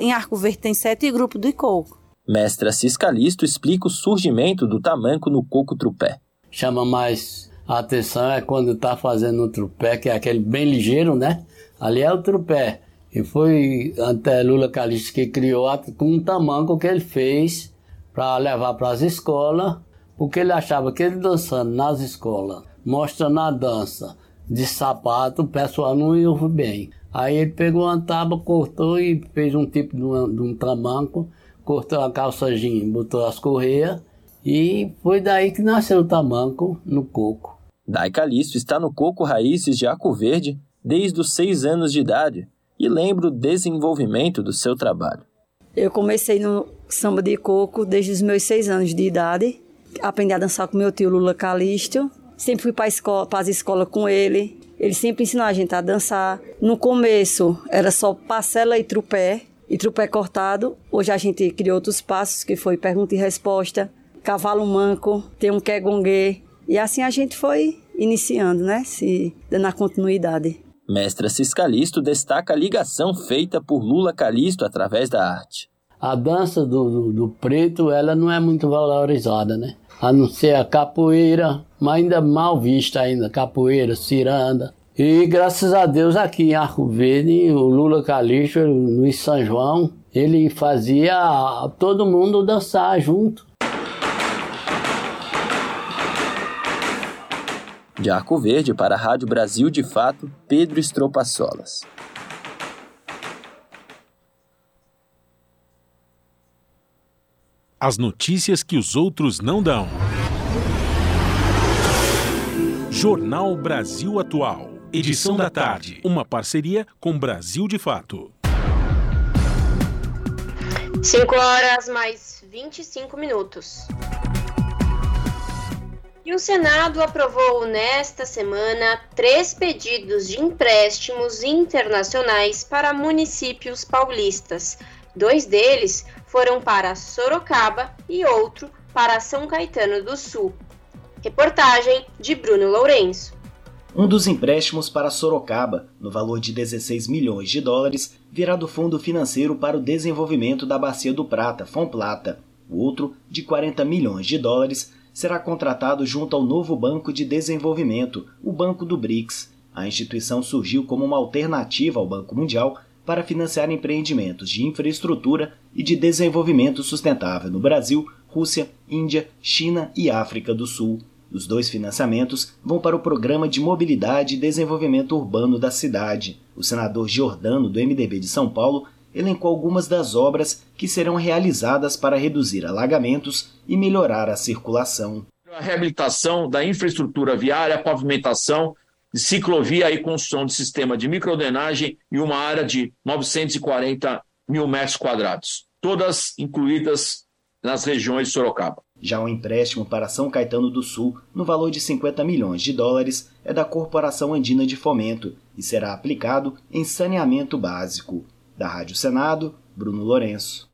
em Arco Verde tem sete grupos de coco. Mestra Ciscalisto explica o surgimento do tamanco no coco trupé. Chama mais a atenção é quando está fazendo o trupé, que é aquele bem ligeiro, né? Ali é o trupé. E foi até Lula Calixto que criou com um tamanco que ele fez para levar para as escolas porque ele achava que ele dançando nas escolas, mostrando a dança de sapato, o pessoal não ia bem. Aí ele pegou uma tábua, cortou e fez um tipo de, de um tamanco, cortou a calça jeans, botou as correias e foi daí que nasceu o tamanco no coco. Dai Calixto está no Coco Raízes de Arco Verde desde os seis anos de idade e lembra o desenvolvimento do seu trabalho. Eu comecei no samba de coco desde os meus seis anos de idade aprendi a dançar com meu tio Lula Calixto. Sempre fui para escola, as escolas com ele. Ele sempre ensinou a gente a dançar. No começo era só parcela e trupé, e trupé cortado. Hoje a gente criou outros passos, que foi pergunta e resposta, cavalo manco, tem um quegongue. E assim a gente foi iniciando, né? Se dando a continuidade. Mestra Ciscalisto destaca a ligação feita por Lula Calisto através da arte. A dança do, do, do preto, ela não é muito valorizada, né? a não ser a capoeira, mas ainda mal vista ainda, capoeira, ciranda. E graças a Deus aqui em Arco Verde, o Lula Calixto, no São João, ele fazia todo mundo dançar junto. De Arco Verde para a Rádio Brasil de Fato, Pedro Estropaçolas. As notícias que os outros não dão. Jornal Brasil Atual. Edição da tarde. Uma parceria com Brasil de Fato. 5 horas mais 25 minutos. E o Senado aprovou nesta semana três pedidos de empréstimos internacionais para municípios paulistas. Dois deles foram para Sorocaba e outro para São Caetano do Sul. Reportagem de Bruno Lourenço. Um dos empréstimos para Sorocaba, no valor de 16 milhões de dólares, virá do Fundo Financeiro para o Desenvolvimento da Bacia do Prata, FONPLATA. O outro, de 40 milhões de dólares, será contratado junto ao novo Banco de Desenvolvimento, o Banco do BRICS. A instituição surgiu como uma alternativa ao Banco Mundial para financiar empreendimentos de infraestrutura e de desenvolvimento sustentável no Brasil, Rússia, Índia, China e África do Sul. Os dois financiamentos vão para o Programa de Mobilidade e Desenvolvimento Urbano da cidade. O senador Giordano, do MDB de São Paulo, elencou algumas das obras que serão realizadas para reduzir alagamentos e melhorar a circulação. A reabilitação da infraestrutura viária, a pavimentação, de ciclovia e construção de sistema de microdenagem e uma área de 940 mil metros quadrados, todas incluídas nas regiões de Sorocaba. Já o empréstimo para São Caetano do Sul, no valor de 50 milhões de dólares, é da Corporação Andina de Fomento e será aplicado em saneamento básico. Da Rádio Senado, Bruno Lourenço.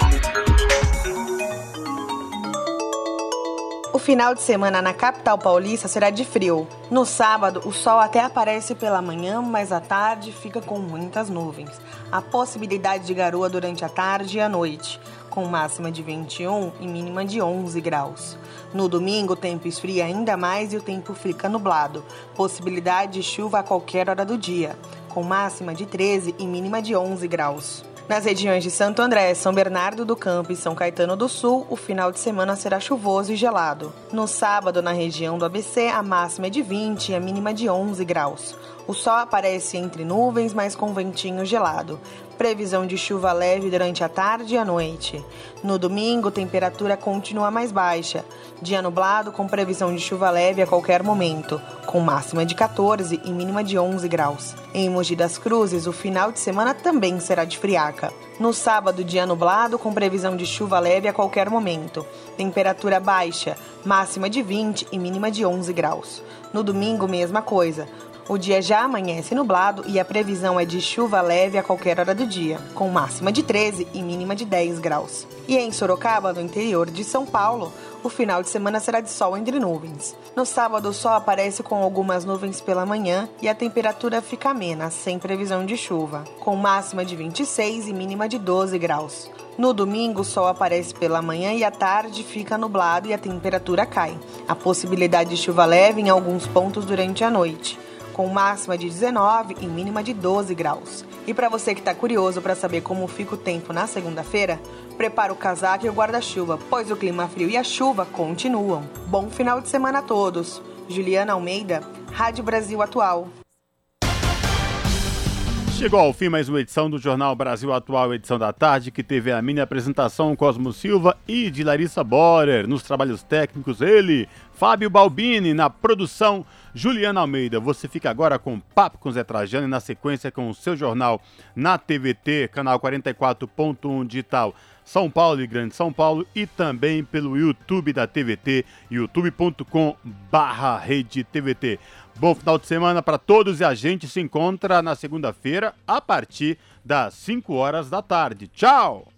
Final de semana na capital paulista será de frio. No sábado, o sol até aparece pela manhã, mas à tarde fica com muitas nuvens. A possibilidade de garoa durante a tarde e a noite, com máxima de 21 e mínima de 11 graus. No domingo, o tempo esfria ainda mais e o tempo fica nublado. Possibilidade de chuva a qualquer hora do dia, com máxima de 13 e mínima de 11 graus. Nas regiões de Santo André, São Bernardo do Campo e São Caetano do Sul, o final de semana será chuvoso e gelado. No sábado, na região do ABC, a máxima é de 20 e a mínima de 11 graus. O sol aparece entre nuvens, mas com ventinho gelado. Previsão de chuva leve durante a tarde e a noite. No domingo, temperatura continua mais baixa. Dia nublado com previsão de chuva leve a qualquer momento, com máxima de 14 e mínima de 11 graus. Em Mogi das Cruzes, o final de semana também será de friaca. No sábado, dia nublado com previsão de chuva leve a qualquer momento. Temperatura baixa, máxima de 20 e mínima de 11 graus. No domingo, mesma coisa O dia já amanhece nublado e a previsão é de chuva leve a qualquer hora do dia, com máxima de 13 e mínima de 10 graus. E em Sorocaba, no interior de São Paulo, o final de semana será de sol entre nuvens. No sábado, o sol aparece com algumas nuvens pela manhã e a temperatura fica amena, sem previsão de chuva, com máxima de 26 e mínima de 12 graus. No domingo, o sol aparece pela manhã e à tarde fica nublado e a temperatura cai. A possibilidade de chuva leve em alguns pontos durante a noite com máxima de 19 e mínima de 12 graus. E para você que está curioso para saber como fica o tempo na segunda-feira, prepara o casaco e o guarda-chuva, pois o clima frio e a chuva continuam. Bom final de semana a todos. Juliana Almeida, Rádio Brasil Atual. Chegou ao fim mais uma edição do Jornal Brasil Atual, edição da tarde, que teve a minha apresentação Cosmo Silva e de Larissa Borer. Nos trabalhos técnicos, ele, Fábio Balbini, na produção, Juliana Almeida. Você fica agora com Papo com Zé Trajano e na sequência com o seu jornal na TVT, canal 44.1 digital. São Paulo e Grande São Paulo e também pelo YouTube da TVT, youtube.com barra rede TVT. Bom final de semana para todos e a gente se encontra na segunda-feira a partir das 5 horas da tarde. Tchau!